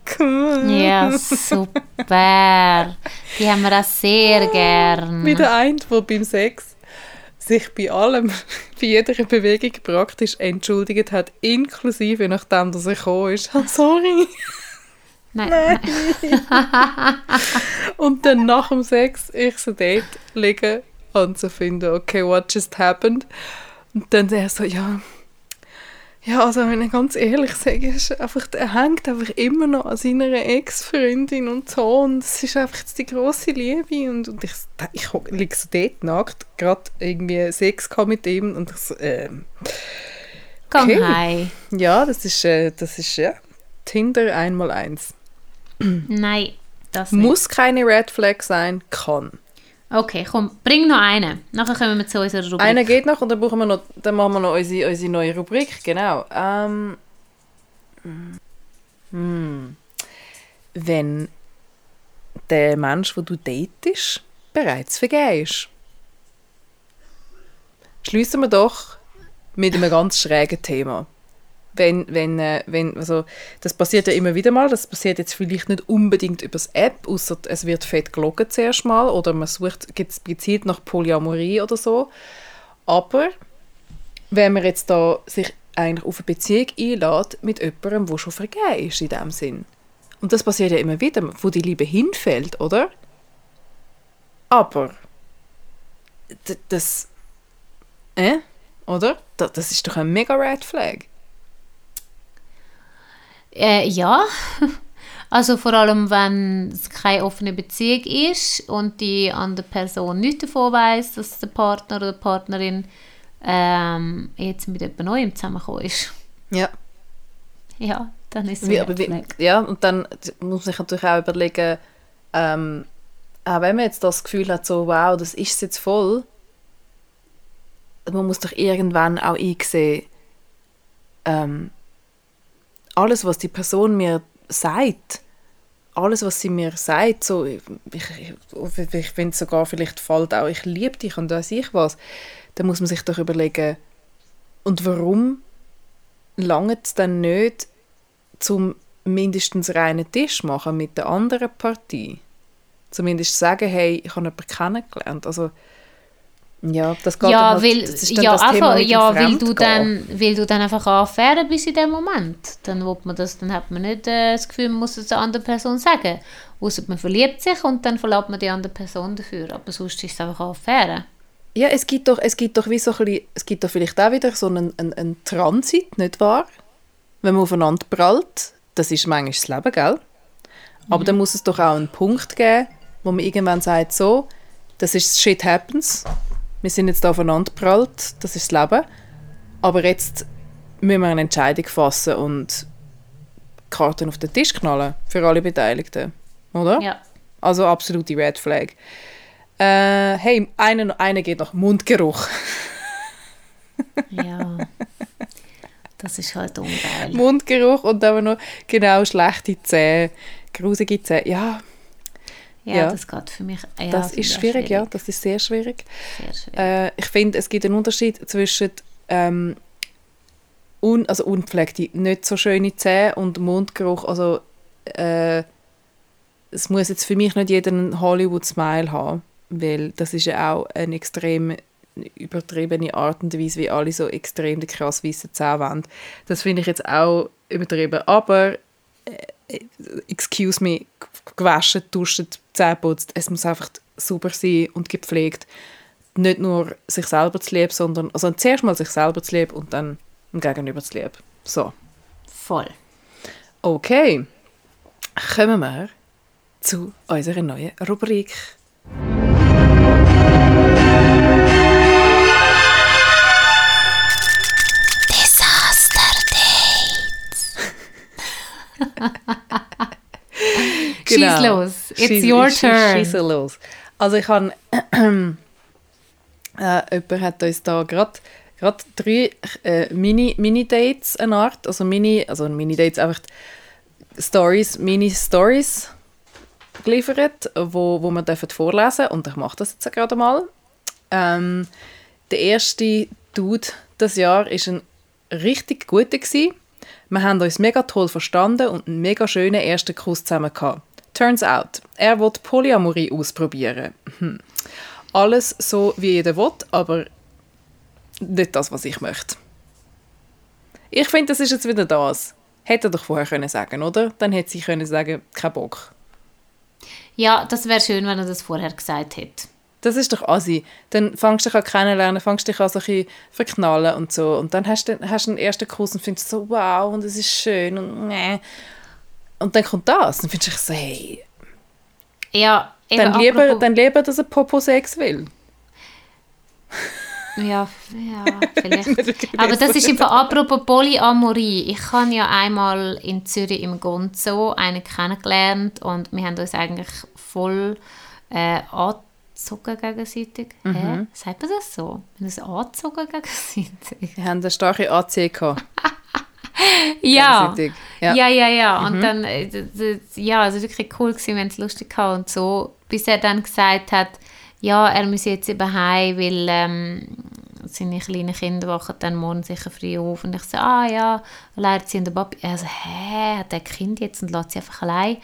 Ja, super. Die haben wir auch sehr gern. Wie der eine, der beim Sex sich bei allem, bei jeder Bewegung praktisch entschuldigt hat, inklusive nachdem, dass er gekommen ist. Ah, sorry. Nein, nein. Und dann nach dem Sex ich so dort liegen und so finde, okay, what just happened? Und dann der so, ja, ja, also wenn ich ganz ehrlich sage, ist einfach, er hängt einfach immer noch an seiner Ex-Freundin und so und es ist einfach die grosse Liebe und, und ich, ich ho- liege so dort nackt, gerade irgendwie Sex mit ihm und ich so, ähm, Komm Okay. heim. ja, das ist, äh, das ist, ja, Tinder einmal eins. Nein, das nicht. Muss keine Red Flag sein, kann. Okay, komm, bring noch einen. Nachher kommen wir zu unserer Rubrik. Einer geht noch und dann, brauchen wir noch, dann machen wir noch unsere, unsere neue Rubrik. Genau. Ähm, hm. Wenn der Mensch, den du datest, bereits vergeben ist. Schließen wir doch mit einem ganz schrägen Thema. Wenn, wenn, äh, wenn, also, das passiert ja immer wieder mal, das passiert jetzt vielleicht nicht unbedingt über das App, außer es wird fett geloggt zuerst mal oder man sucht gez- gezielt nach Polyamorie oder so. Aber wenn man jetzt da sich eigentlich auf eine Beziehung einlädt mit jemandem, der schon vergeben ist in dem Sinn. Und das passiert ja immer wieder, wo die Liebe hinfällt, oder? Aber das, äh, oder? Da- Das ist doch ein mega Red Flag. Äh, ja. Also vor allem, wenn es keine offene Beziehung ist und die andere Person nicht davon weiß, dass der Partner oder die Partnerin ähm, jetzt mit jemand Neuem zusammengekommen ist. Ja. Ja, dann ist es Wie, aber wie, ja, und dann muss man sich natürlich auch überlegen, ähm, auch wenn man jetzt das Gefühl hat, so, wow, das ist jetzt voll, man muss doch irgendwann auch einsehen, ähm, alles, was die Person mir sagt, alles, was sie mir sagt, so, ich, ich, ich finde sogar, vielleicht fällt auch, ich liebe dich und weiß ich was, dann muss man sich doch überlegen, und warum langt es dann nicht, zum mindestens reinen Tisch machen mit der anderen Partie. Zumindest sagen, hey, ich habe jemanden kennengelernt. Also, ja, das geht Ja, dann weil, halt, das ja, das einfach, ja weil, du dann, weil du dann einfach anfähren bist in dem Moment. Dann, man das, dann hat man nicht äh, das Gefühl, man muss es der anderen Person sagen. Ausser man verliebt sich und dann verlässt man die andere Person dafür. Aber sonst ist es einfach anfähren. Ja, es gibt doch, es gibt doch wie so ein bisschen, es gibt doch vielleicht auch wieder so einen, einen, einen Transit, nicht wahr? Wenn man aufeinander prallt, das ist manchmal das Leben, gell? Aber dann muss es doch auch einen Punkt geben, wo man irgendwann sagt, so, das ist Shit happens, wir sind jetzt aufeinander prallt, das ist das Leben, aber jetzt müssen wir eine Entscheidung fassen und Karten auf den Tisch knallen, für alle Beteiligten, oder? Ja. Also absolute Red Flag. Äh, hey, einer, einer geht nach Mundgeruch. Ja. Das ist halt ungeil. Mundgeruch und dann noch genau schlechte Zähne, grusige Zähne. Ja, Ja, Ja. das geht für mich. Ja, das ist auch schwierig, ja, das ist sehr schwierig. Sehr schwierig. Äh, ich finde, es gibt einen Unterschied zwischen ähm, un, also unpflegte, nicht so schöne Zähne und Mundgeruch. Also äh, es muss jetzt für mich nicht jeder einen Hollywood-Smile haben, weil das ist ja auch eine extrem übertriebene Art und Weise, wie alle so extrem die krass weißen Zähne wollen. Das finde ich jetzt auch übertrieben. Aber äh, excuse me, gewaschen, duschen, Zähne putzt, es muss einfach sauber sein und gepflegt. nicht nur sich selber zu lieben, sondern also zuerst mal sich selber zu lieben und dann dem Gegenüber zu lieben. So, Voll. okay. Kommen wir zu unserer neuen Rubrik. Schieß los. It's Genau. Schieß- your turn. Schieß los. Also ich habe, äh, jemand hat uns da gerade gerade drei äh, Mini, Mini-Dates eine Art, also Mini, also Mini-Dates einfach Stories, Mini-Stories geliefert, wo, wo wir dürfen vorlesen und ich mache das jetzt gerade mal. Ähm, der erste Dude das Jahr ist ein richtig guter gsi. Wir haben uns mega toll verstanden und einen mega schönen ersten Kuss zusammen gehabt. Turns out, er will Polyamorie ausprobieren. Hm. Alles so, wie jeder will, aber nicht das, was ich möchte. Ich finde, das ist jetzt wieder das. Hätte er doch vorher können sagen, oder? Dann hätte sie können sagen, kein Bock. Ja, das wäre schön, wenn er das vorher gesagt hätte. Das ist doch assi. Dann fängst du dich an kennenlernen, fängst dich an so ein verknallen und so. Und dann hast du, hast einen ersten Kuss und findest so, wow, und es ist schön und nee. Und dann kommt das. Dann findest du dich so, hey, Ja, eben dann lieber, dann lieber, dass er Popo-Sex will. Ja, ja, vielleicht. Aber das ist einfach apropos Polyamorie. Ich habe ja einmal in Zürich im Gonzo einen kennengelernt und wir haben uns eigentlich voll äh, angezogen gegenseitig. Mhm. Hä? Sagt man das so? Wir haben uns angezogen gegenseitig. Wir haben eine starke AC gehabt. Ja. Ja, Ja. ja, ja. Und dann, äh, ja, es war wirklich cool, gewesen, haben es lustig gehabt und so, bis er dann gesagt hat, ja, er muss jetzt eben heim, weil ähm, seine kleinen Kinder wachen dann morgen sicher früh auf. Und ich so, ah ja, alleinerziehender Papi. Er so, hä, hat der Kind jetzt und lässt sie einfach allein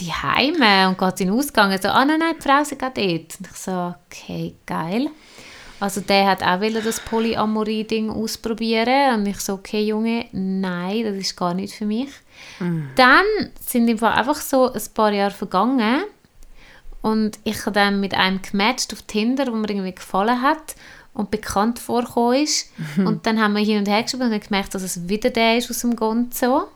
die Heime und geht in den Ausgang. Er so, ah nein, nein, die Frau ist gerade dort. Und ich so, okay, geil. Also der hat auch wollen das Polyamorie-Ding ausprobieren und ich so, okay Junge, nein, das ist gar nicht für mich. Dann sind im Fall einfach so ein paar Jahre vergangen und ich habe dann mit einem gematcht auf Tinder, wo mir irgendwie gefallen hat und bekannt vorgekommen ist. Und dann haben wir hin und her geschrieben und haben gemerkt, dass es wieder der ist aus dem Gonzo.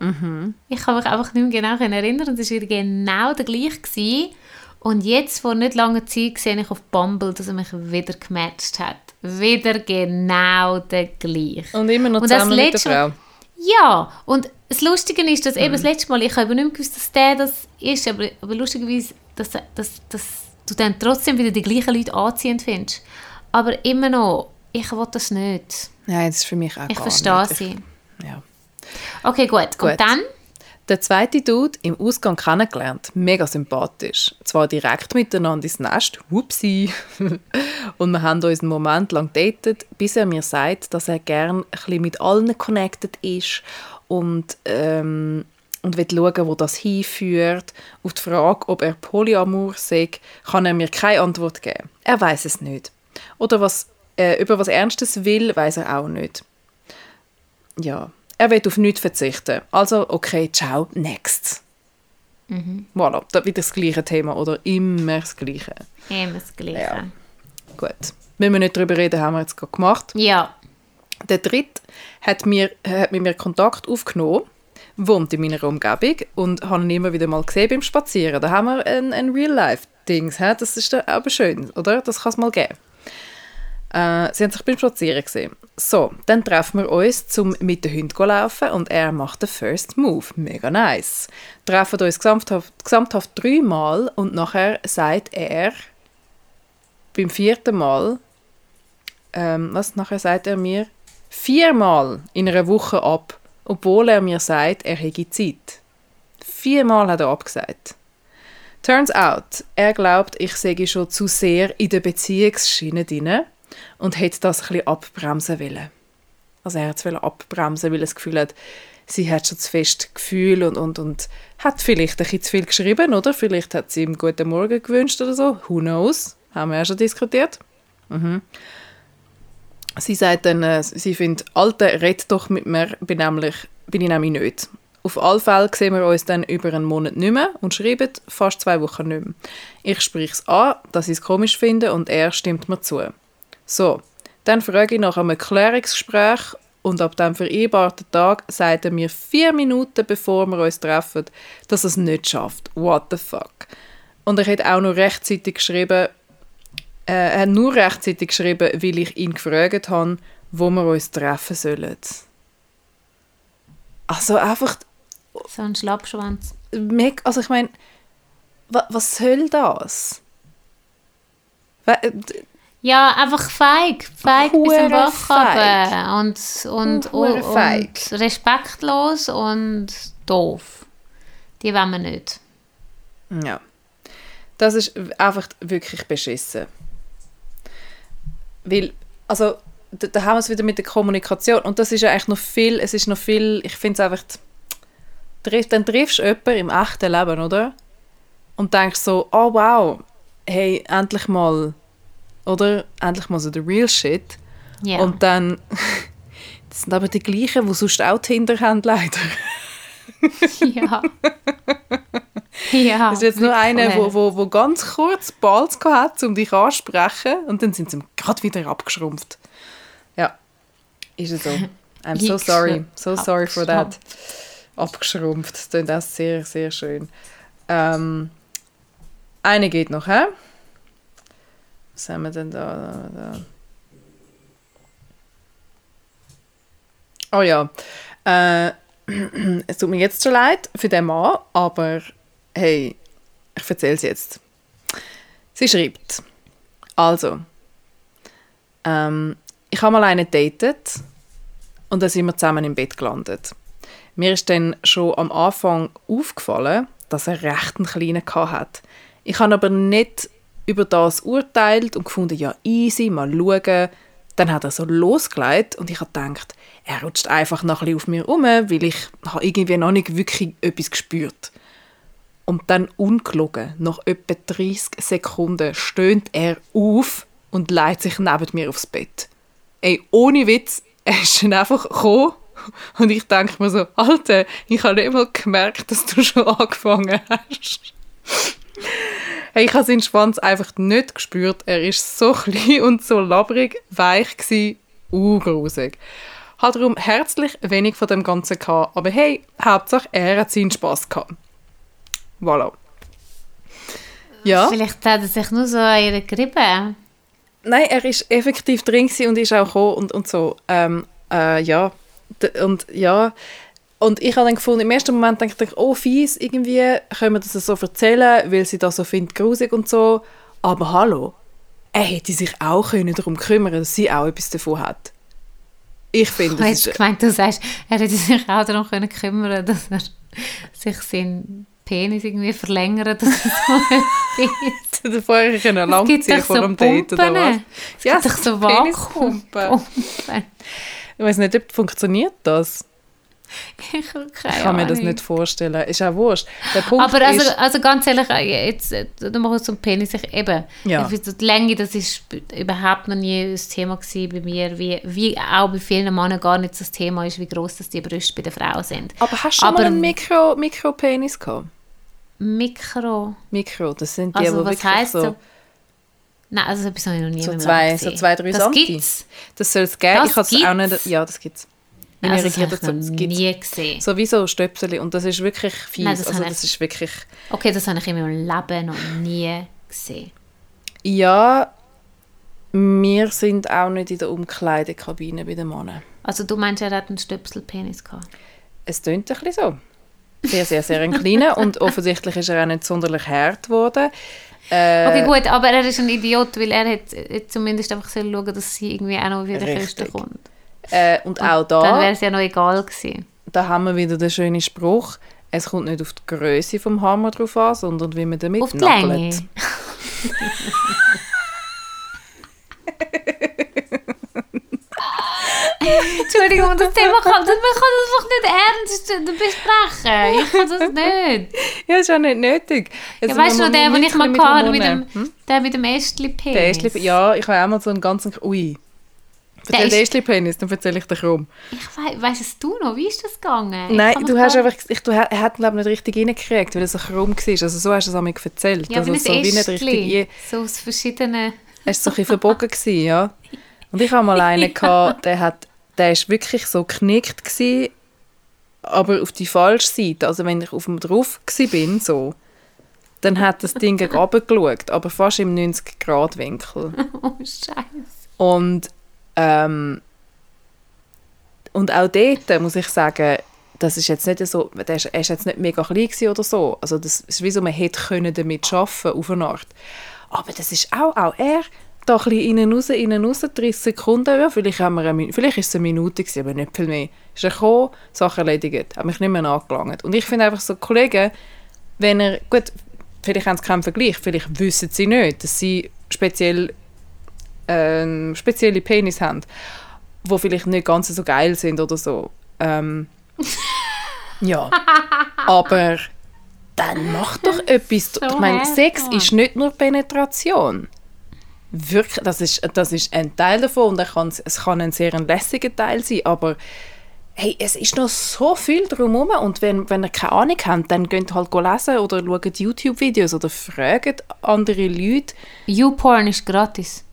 Ich kann mich einfach nicht mehr genau erinnern und es war wieder genau der gleiche. Gewesen. Und jetzt, vor nicht langer Zeit, sehe ich auf Bumble, dass er mich wieder gematcht hat. Wieder genau der gleiche. Und immer noch Und das zusammen mit der letzte Frau. Ja, und das Lustige ist, dass Mhm. eben das letzte Mal, ich habe nicht gewusst, dass der das ist, aber, aber lustigerweise, dass, dass, dass du dann trotzdem wieder die gleichen Leute anziehend findest. Aber immer noch, ich will das nicht. Nein, das ist für mich auch Ich verstehe nicht. sie. Ich, ja. Okay, gut. Gut. Und dann? Der zweite Dude im Ausgang kennengelernt, mega sympathisch. Zwar direkt miteinander ins Nest, whoopsie. Und wir haben uns einen Moment lang datet, bis er mir sagt, dass er gern ein mit allen connected ist und, ähm, und will schauen, wo das hinführt. Auf die Frage, ob er Polyamor sei, kann er mir keine Antwort geben. Er weiß es nicht. Oder was, äh, über was Ernstes will, weiß er auch nicht. Ja, er will auf nichts verzichten. Also, okay, ciao, next. Voilà, da wieder das gleiche Thema oder immer das gleiche. Immer das Gleiche. Ja. Gut. Wenn wir nicht darüber reden, haben wir jetzt gerade gemacht. Ja. Der dritte hat, mir, hat mit mir Kontakt aufgenommen, wohnt in meiner Umgebung und habe ihn immer wieder mal gesehen beim Spazieren. Da haben wir ein, ein Real-Life-Dings. Das ist aber schön, oder? Das kann es mal geben. Äh, sie haben sich beim Spazieren gesehen. So, dann treffen wir uns, zum mit den Hunden zu laufen und er macht den First Move. Mega nice. Treffen uns gesamthaft, gesamthaft dreimal und nachher sagt er beim vierten Mal, ähm, was nachher sagt er mir, viermal in einer Woche ab, obwohl er mir sagt, er hätte Zeit. Viermal hat er abgesagt. Turns out, er glaubt, ich sei schon zu sehr in der Beziehungsschiene drin und hätte das bisschen abbremsen wollen. Also er hat es abbremsen, weil er das Gefühl hat, sie hat schon zu fest Gefühl und, und, und hat vielleicht ein zu viel geschrieben, oder? Vielleicht hat sie ihm guten Morgen gewünscht oder so. Who knows? Haben wir ja schon diskutiert. Sie sagt dann, äh, sie findet, Alter, red doch mit mir, bin, nämlich, bin ich nämlich nicht. Auf alle Fälle sehen wir uns dann über einen Monat nicht mehr und schreiben fast zwei Wochen nicht mehr. Ich spreche es an, dass ich es komisch finde und er stimmt mir zu. So, dann frage ich nach einem Erklärungsgespräch und ab dem vereinbarten Tag sagt er mir vier Minuten bevor wir uns treffen, dass er es nicht schafft. What the fuck? Und er hat auch noch rechtzeitig geschrieben, äh, hat nur rechtzeitig geschrieben, weil ich ihn gefragt habe, wo wir uns treffen sollen. Also einfach, So ein Schlappschwanz. also ich meine, wa, was soll das? Ja, einfach feig. Feig bis Hure zum Bach feig. runter. Und, und, und, feig. und respektlos und doof. Die wollen wir nicht. Ja. Das ist einfach wirklich beschissen. Weil, also, da, da haben wir es wieder mit der Kommunikation. Und das ist ja eigentlich noch viel, es ist noch viel, ich finde es einfach, dann triffst du jemanden im echten Leben, oder? Und denkst so, oh wow, hey, endlich mal, oder? Endlich mal so der real shit. Ja. Und dann, das sind aber die gleichen, die sonst auch Tinder haben, leider. ja. ja. Das ist jetzt nur einer, wo, wo, wo ganz kurz Balz hat, um dich anzusprechen und dann sind sie gerade wieder abgeschrumpft. Ja, ist es so. I'm so sorry. So sorry for that. Abgeschrumpft. Das klingt auch sehr, sehr schön. Ähm, eine geht noch, hä? Was haben wir denn da? da, da? Oh ja. Äh, es tut mir jetzt schon leid für den Mann, aber hey, ich erzähle es jetzt. Sie schreibt, also, ähm, ich habe mal einen datet und dann sind wir zusammen im Bett gelandet. Mir ist dann schon am Anfang aufgefallen, dass er recht einen kleinen hat. Ich habe aber nicht über das urteilt und gefunden, ja easy, mal schauen. Dann hat er so losgelegt und ich habe gedacht, er rutscht einfach noch ein auf mir rum, weil ich habe irgendwie noch nicht wirklich etwas gespürt. Und dann ungelogen, nach etwa 30 Sekunden, stöhnt er auf und legt sich neben mir aufs Bett. Ey, ohne Witz, er ist dann einfach gekommen und ich denke mir so, Alter, ich habe nicht mal gemerkt, dass du schon angefangen hast. Hey, ich habe seinen Schwanz einfach nicht gespürt. Er ist so klein und so labrig, weich gsi, grusig. Hat darum herzlich wenig von dem Ganzen gehabt, aber hey, Hauptsache er hat seinen Spass gehabt. Voilà. Ja. Vielleicht hat er sich nur so an ihr gerieben. Nein, er ist effektiv drin und ist auch gekommen und, und so. Ähm, äh, ja. D und ja. Und ich habe dann gefunden, im ersten Moment dachte ich, oh fies, irgendwie können wir das so erzählen, weil sie das so findet, grusig und so. Aber hallo, er hätte sich auch können darum kümmern dass sie auch etwas davon hat. Ich finde, Ich das ist... gemeint, du sagst, er hätte sich auch darum können kümmern dass er sich seinen Penis irgendwie verlängert. Dass er so etwas- Der vorher können Es lang gibt ziehen doch vor so dem Date oder was? Es gibt doch so. Vakuumpumpen. Ich weiß nicht, ob funktioniert das. Ich Ich kann mir das nicht vorstellen. Ist auch wurscht. Der Punkt Aber also, ist, also ganz ehrlich, äh, jetzt, äh, du machst zum Penis ich eben. Ja. Ich die Länge, das ist überhaupt noch nie ein Thema gewesen bei mir, wie, wie auch bei vielen Männern gar nicht das Thema ist, wie groß das die Brüste bei der Frau sind. aber hast du schon aber- mal einen Mikro, Mikropenis gehabt? Mikro. Mikro, das sind die, Also die was wirklich heisst so? Nein, also so etwas habe ich noch nie so, zwei, so zwei, drei Das Santi. gibt's. Das soll es geben. Das ich es auch nicht... gibt's? Ja, das gibt es. Also, das habe ich noch nie gesehen. Sowieso Stöpsel und das ist wirklich fies. Nein, das also das ich- ist wirklich... Okay, das habe ich in meinem Leben noch nie gesehen. Ja, wir sind auch nicht in der Umkleidekabine bei den Männern. Also du meinst, er hat einen Stöpselpenis gehabt? Es tönt ein bisschen so. Sehr, sehr, sehr ein kleiner und offensichtlich ist er auch nicht sonderlich hart geworden. Äh, Okay, gut, aber er ist ein Idiot, weil er hat hat zumindest einfach schauen, dass sie irgendwie auch noch wieder. Kiste kommt. Äh, und auch Dann da, wäre es ja noch egal gewesen. da haben wir wieder den schönen Spruch, es kommt nicht auf die Größe vom Hammer drauf an, sondern wie man damit Auf die. Länge. Entschuldigung, das Thema kann, man kann das einfach nicht ernst besprechen. Ich kann das nicht. Ja, ist auch nicht nötig. Ja, Also, weißt du noch, der, muss den ich mal hatte, mit dem, der mit dem Ästli-Penis? Der Ästli, ja, ich habe auch mal so einen ganzen... Ui. Erzähl ist- den Ästli-Penis, dann erzähle ich dir warum. Ich weiss, weißt es du noch? Wie ist das gegangen? Nein, du hast einfach... Ich, du, er hat glaube nicht richtig reingekriegt, weil er so krumm war. Also so hast du es mir erzählt. Ja, also so wie nicht richtig... So aus verschiedenen... Es war so ein bisschen verbogen, gewesen, ja. Und ich hatte mal einen, gehabt, der hat, der ist wirklich so geknickt gewesen, aber auf die falsche Seite. Also wenn ich auf dem drauf bin, so, dann hat das Ding runtergeschaut, aber fast im 90-Grad-Winkel. Oh, Scheiße. Und, ähm, und auch dort muss ich sagen, das ist jetzt nicht so, der ist, er ist jetzt nicht mega klein oder so. Also das ist wie so, man hätte können damit arbeiten auf eine Art. Aber das ist auch, auch er, da ein bisschen rein, raus, rein, raus, 30 Sekunden, ja, vielleicht, haben wir eine, vielleicht ist es eine Minute gewesen, aber nicht viel mehr. Ist er gekommen, Sache erledigt, hat mich nicht mehr angelangt. Und ich finde einfach so, Kollegen, wenn er, gut, vielleicht haben sie keinen Vergleich, vielleicht wissen sie nicht, dass sie speziell ähm, spezielle Penis haben, wo vielleicht nicht ganz so geil sind oder so. Ähm, ja, aber dann mach doch etwas. So ich meine, Sex ist nicht nur Penetration. Wirklich, das ist, das ist ein Teil davon und kann, es kann ein sehr ein lässiger Teil sein, aber hey, es ist noch so viel drumherum und wenn, wenn ihr keine Ahnung habt, dann geht halt lesen oder schaut YouTube-Videos oder fragt andere Leute. YouPorn ist gratis.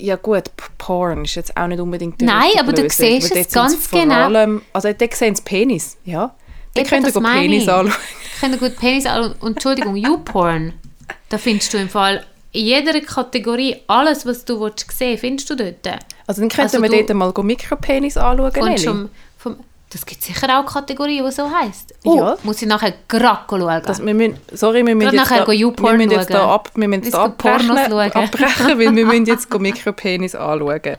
Ja gut, Porn ist jetzt auch nicht unbedingt die Nein, aber du siehst es ganz vor genau. Allem, also dort sehen sie Penis, ja. Dann könnt ihr meine Penis anschauen. Ich kenne gut Penis an und Entschuldigung, YouPorn. Da findest du im Fall in jeder Kategorie alles, was du willst sehen, findest du dort. Also dann könnten Also wir dort mal Mikropenis anschauen, Nelly. vom, vom, das gibt sicher auch Kategorien, die so heisst. Oh, Ja. muss ich nachher gerade schauen. Das, wir müssen, sorry, wir müssen jetzt, da, wir müssen jetzt da ab, wir müssen jetzt abbrechen, abbrechen, weil wir müssen jetzt Mikropenis anschauen.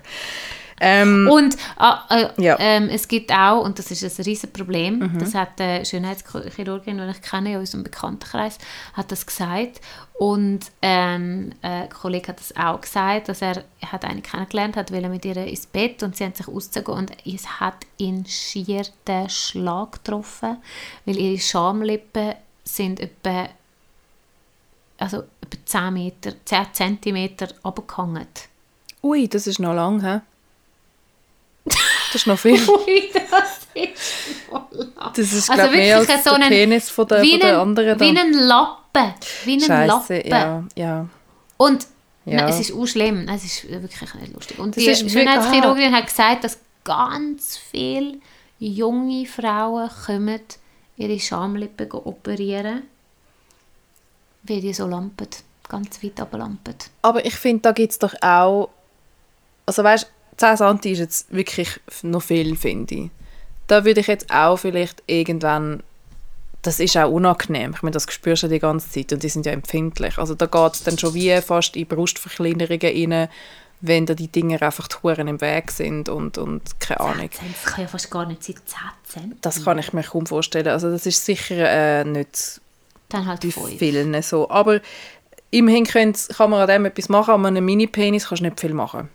Ähm, Und ah, äh, Ja. Mhm. ähm, es gibt auch, und das ist ein riesen Problem, das hat eine Schönheitschirurgin, die ich kenne in unserem Bekanntenkreis, hat das gesagt. Und ähm, ein Kollege hat das auch gesagt, dass er, er hat eine kennengelernt hat, will mit ihr ins Bett und sie haben sich ausgezogen und es hat ihn schier den Schlag getroffen, weil ihre Schamlippen sind etwa, also etwa 10 Meter, 10 Zentimeter runtergehangen. ui, das ist noch lang, hä? Das ist noch viel. Ui, das ist voll lang. Das ist, Also glaube ich, mehr als so der Penis von der, wie von der anderen. Wie ein Lappen. Wie ein Scheisse, Lappen. ja, ja. Und Ja. nein, es ist auch schlimm. Es ist wirklich nicht lustig. Und Das die Schönheitschirurgin hat gesagt, dass ganz viele junge Frauen kommen, ihre Schamlippen operieren, weil die so lampen. Ganz weit ablampen. Aber ich finde, da gibt es doch auch. Also weißt 10 cm ist jetzt wirklich noch viel, finde ich. Da würde ich jetzt auch vielleicht irgendwann. Das ist auch unangenehm. Ich meine, das spürst du die ganze Zeit und die sind ja empfindlich. Also da geht es dann schon wie fast in Brustverkleinerungen rein, wenn da die Dinger einfach die Huren im Weg sind und, und keine Ahnung. 10 Das kann ja fast gar nicht sein. 10 Cent. Das kann ich mir kaum vorstellen. Also das ist sicher äh, nicht Dann halt bei 5. vielen so. Aber immerhin kann man an dem etwas machen, an einem Mini-Penis kannst du nicht viel machen.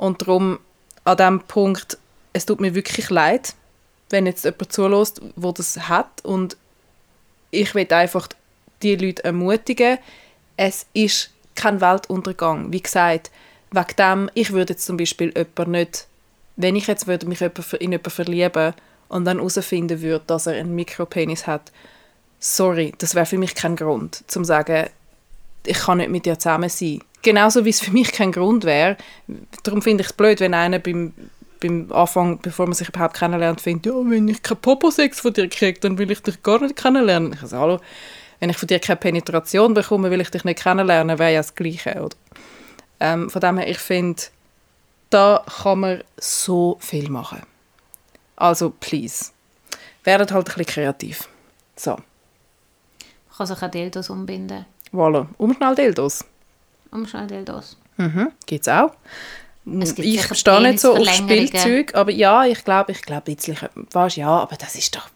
Und darum, an diesem Punkt, es tut mir wirklich leid, wenn jetzt jemand zulässt, der das hat. Und ich will einfach die Leute ermutigen, es ist kein Weltuntergang. Wie gesagt, wegen dem, ich würde jetzt zum Beispiel jemanden nicht, wenn ich jetzt würde mich in jemanden verlieben und dann herausfinden würde, dass er einen Mikropenis hat, sorry, das wäre für mich kein Grund, zum sagen, ich kann nicht mit dir zusammen sein. Genauso wie es für mich kein Grund wäre. Darum finde ich es blöd, wenn einer beim, beim Anfang, bevor man sich überhaupt kennenlernt, findet, ja, wenn ich keinen Popo-Sex von dir kriege, dann will ich dich gar nicht kennenlernen. Ich sage, hallo, wenn ich von dir keine Penetration bekomme, will ich dich nicht kennenlernen, wäre ja das Gleiche, oder? Ähm, von dem her, ich finde, da kann man so viel machen. Also, please, werdet halt ein bisschen kreativ. So, Man kann sich auch Dildos umbinden. Voilà. Umschnall-Dildos. Umschnell Dildos. Mhm, gibt's auch. Es gibt ich stehe nicht so auf. Spielzeug, aber ja, ich glaube, ich glaube, bisschen, weißt, ja, aber das ist doch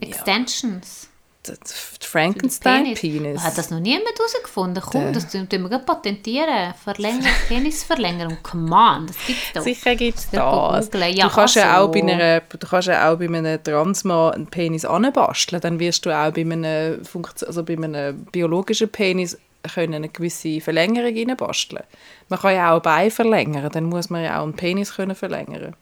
Extensions. Der Penis. Frankenstein-Penis. Hat das noch niemand herausgefunden? Komm, das tun wir gleich patentieren. Verlänger Penisverlängerung. Come on, das gibt es doch. Sicher gibt es Ja, das. googlen. Ja, du, kannst ja also. auch bei einer, du kannst ja auch bei einem Transmann einen Penis anbasteln. Dann wirst du auch bei einem, Funktion, also bei einem biologischen Penis können eine gewisse Verlängerung reinbasteln. Man kann ja auch ein Bein verlängern, dann muss man ja auch einen Penis können verlängern.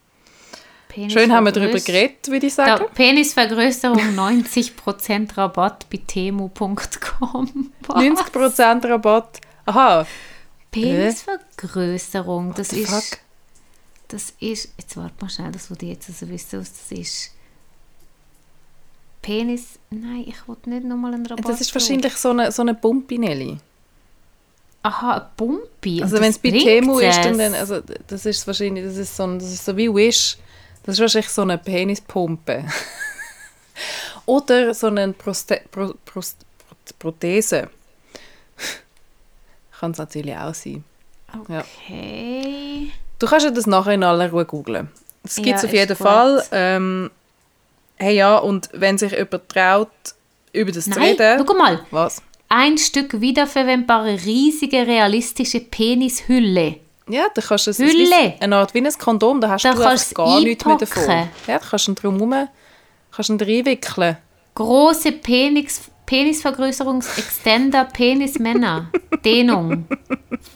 Schön haben wir darüber geredet, würde ich sagen. Penisvergrößerung 90% Rabatt bei temu.com. 90% Rabatt. Aha, Penisvergrößerung, das ist, fuck? das ist, jetzt warte mal schnell, das würde ich jetzt also wissen, was das ist. Penis, nein, ich wollte nicht nochmal einen Rabatt. Das ist wahrscheinlich so eine, so eine Pumpinelli. Aha, ein Pumpi. Also wenn es bei Temu ist, dann, also das ist wahrscheinlich, das ist so, ein, das ist so wie Wish. Das ist wahrscheinlich so eine Penispumpe. Oder so eine Proste Pro Prost Prothese. Kann es natürlich auch sein. Ja. Okay. Du kannst ja das nachher in aller Ruhe googlen. Das gibt es Ja, auf jeden gut. Fall. Ähm, hey ja, und wenn sich jemand traut, über das zu Nein, reden... schau mal. Was? Ein Stück wiederverwendbare, riesige, realistische Penishülle. Ja, da kannst du es Hülle. eine Art wie ein Kondom, da hast Da du kannst gar nichts mehr davon. Ja, da kannst du ihn drumherum kannst du ihn reinwickeln. Große Penis, Penisvergrößerungs-Extender, Penismänner. Dehnung.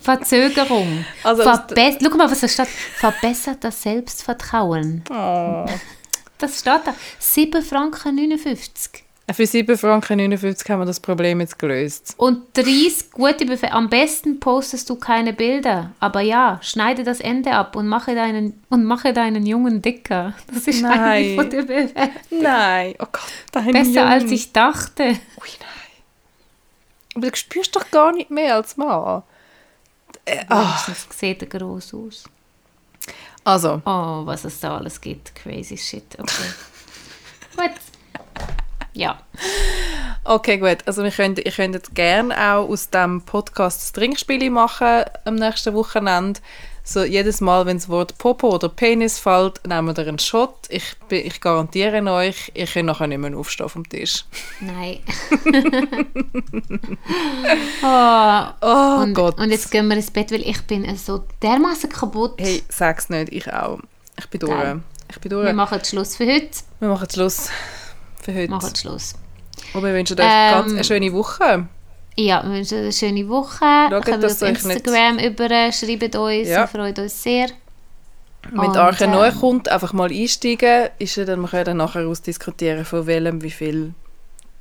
Verzögerung. Also Verbe Schau mal, was da steht. Verbessertes Selbstvertrauen. Oh. Das steht da. 7 Franken 59. Für 7 Franken 59 haben wir das Problem jetzt gelöst. Und 30 gute Befehle. Am besten postest du keine Bilder. Aber ja, schneide das Ende ab und mache deinen, und mache deinen Jungen dicker. Das ist Nein. eine von der Bewertung. Nein, oh Gott, dein Besser Junge. als ich dachte. Ui, nein. Aber du spürst doch gar nicht mehr als Mann. Äh, ah. Das sieht gross aus. Also, Oh, was es da alles gibt. Crazy shit. Okay. Gut. Ja. okay, gut. Also wir können, ihr könntet gerne auch aus dem Podcast das Trinkspiel machen am nächsten Wochenende. So jedes Mal, wenn das Wort Popo oder Penis fällt, nehmen wir einen Shot. Ich, ich garantiere euch, ihr könnt nachher nicht mehr aufstehen vom Tisch. Nein. oh, Oh und, Gott. und jetzt gehen wir ins Bett, weil ich bin so dermaßen kaputt. Hey, sag's nicht, ich auch. Ich bin durch. Ich bin durch. wir machen Schluss für heute. Wir machen Schluss für heute. Machen Schluss. Und wir wünschen euch Ähm, ganz eine schöne Woche. Ja, wir wünschen euch eine schöne Woche. Schaut, Kommt auf nicht- Instagram über, schreibt uns, Ja. wir freuen uns sehr. Wenn Arche ähm, neu kommt, einfach mal einsteigen. Ist ja dann, wir können dann nachher ausdiskutieren, von welchem, wie viel.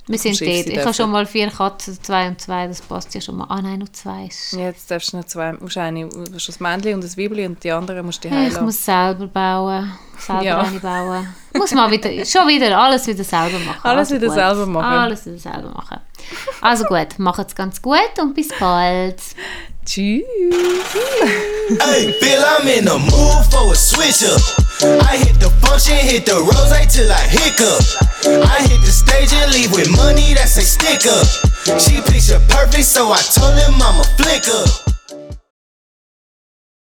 Wir sind dort. Ich habe dürfen. schon mal vier Katzen, zwei und zwei, das passt ja schon mal. Ah nein, nur zwei. Jetzt darfst du noch zwei, musst eine, du hast das Männchen und das Weibli und die andere musst du Ich heilen. muss selber bauen. Selber Ja. eine bauen. Muss mal wieder, schon wieder alles wieder selber machen. Alles Also wieder gut. selber machen. Alles wieder selber machen. Also gut, macht's ganz gut und bis bald. Tschüss. Hey, Bill, I'm in the mood for a switch up. I hit the function, hit the rose till I hiccup. I hit the stage and leave with money that's a stick up. She picture perfect, so I told him I'm a flick up.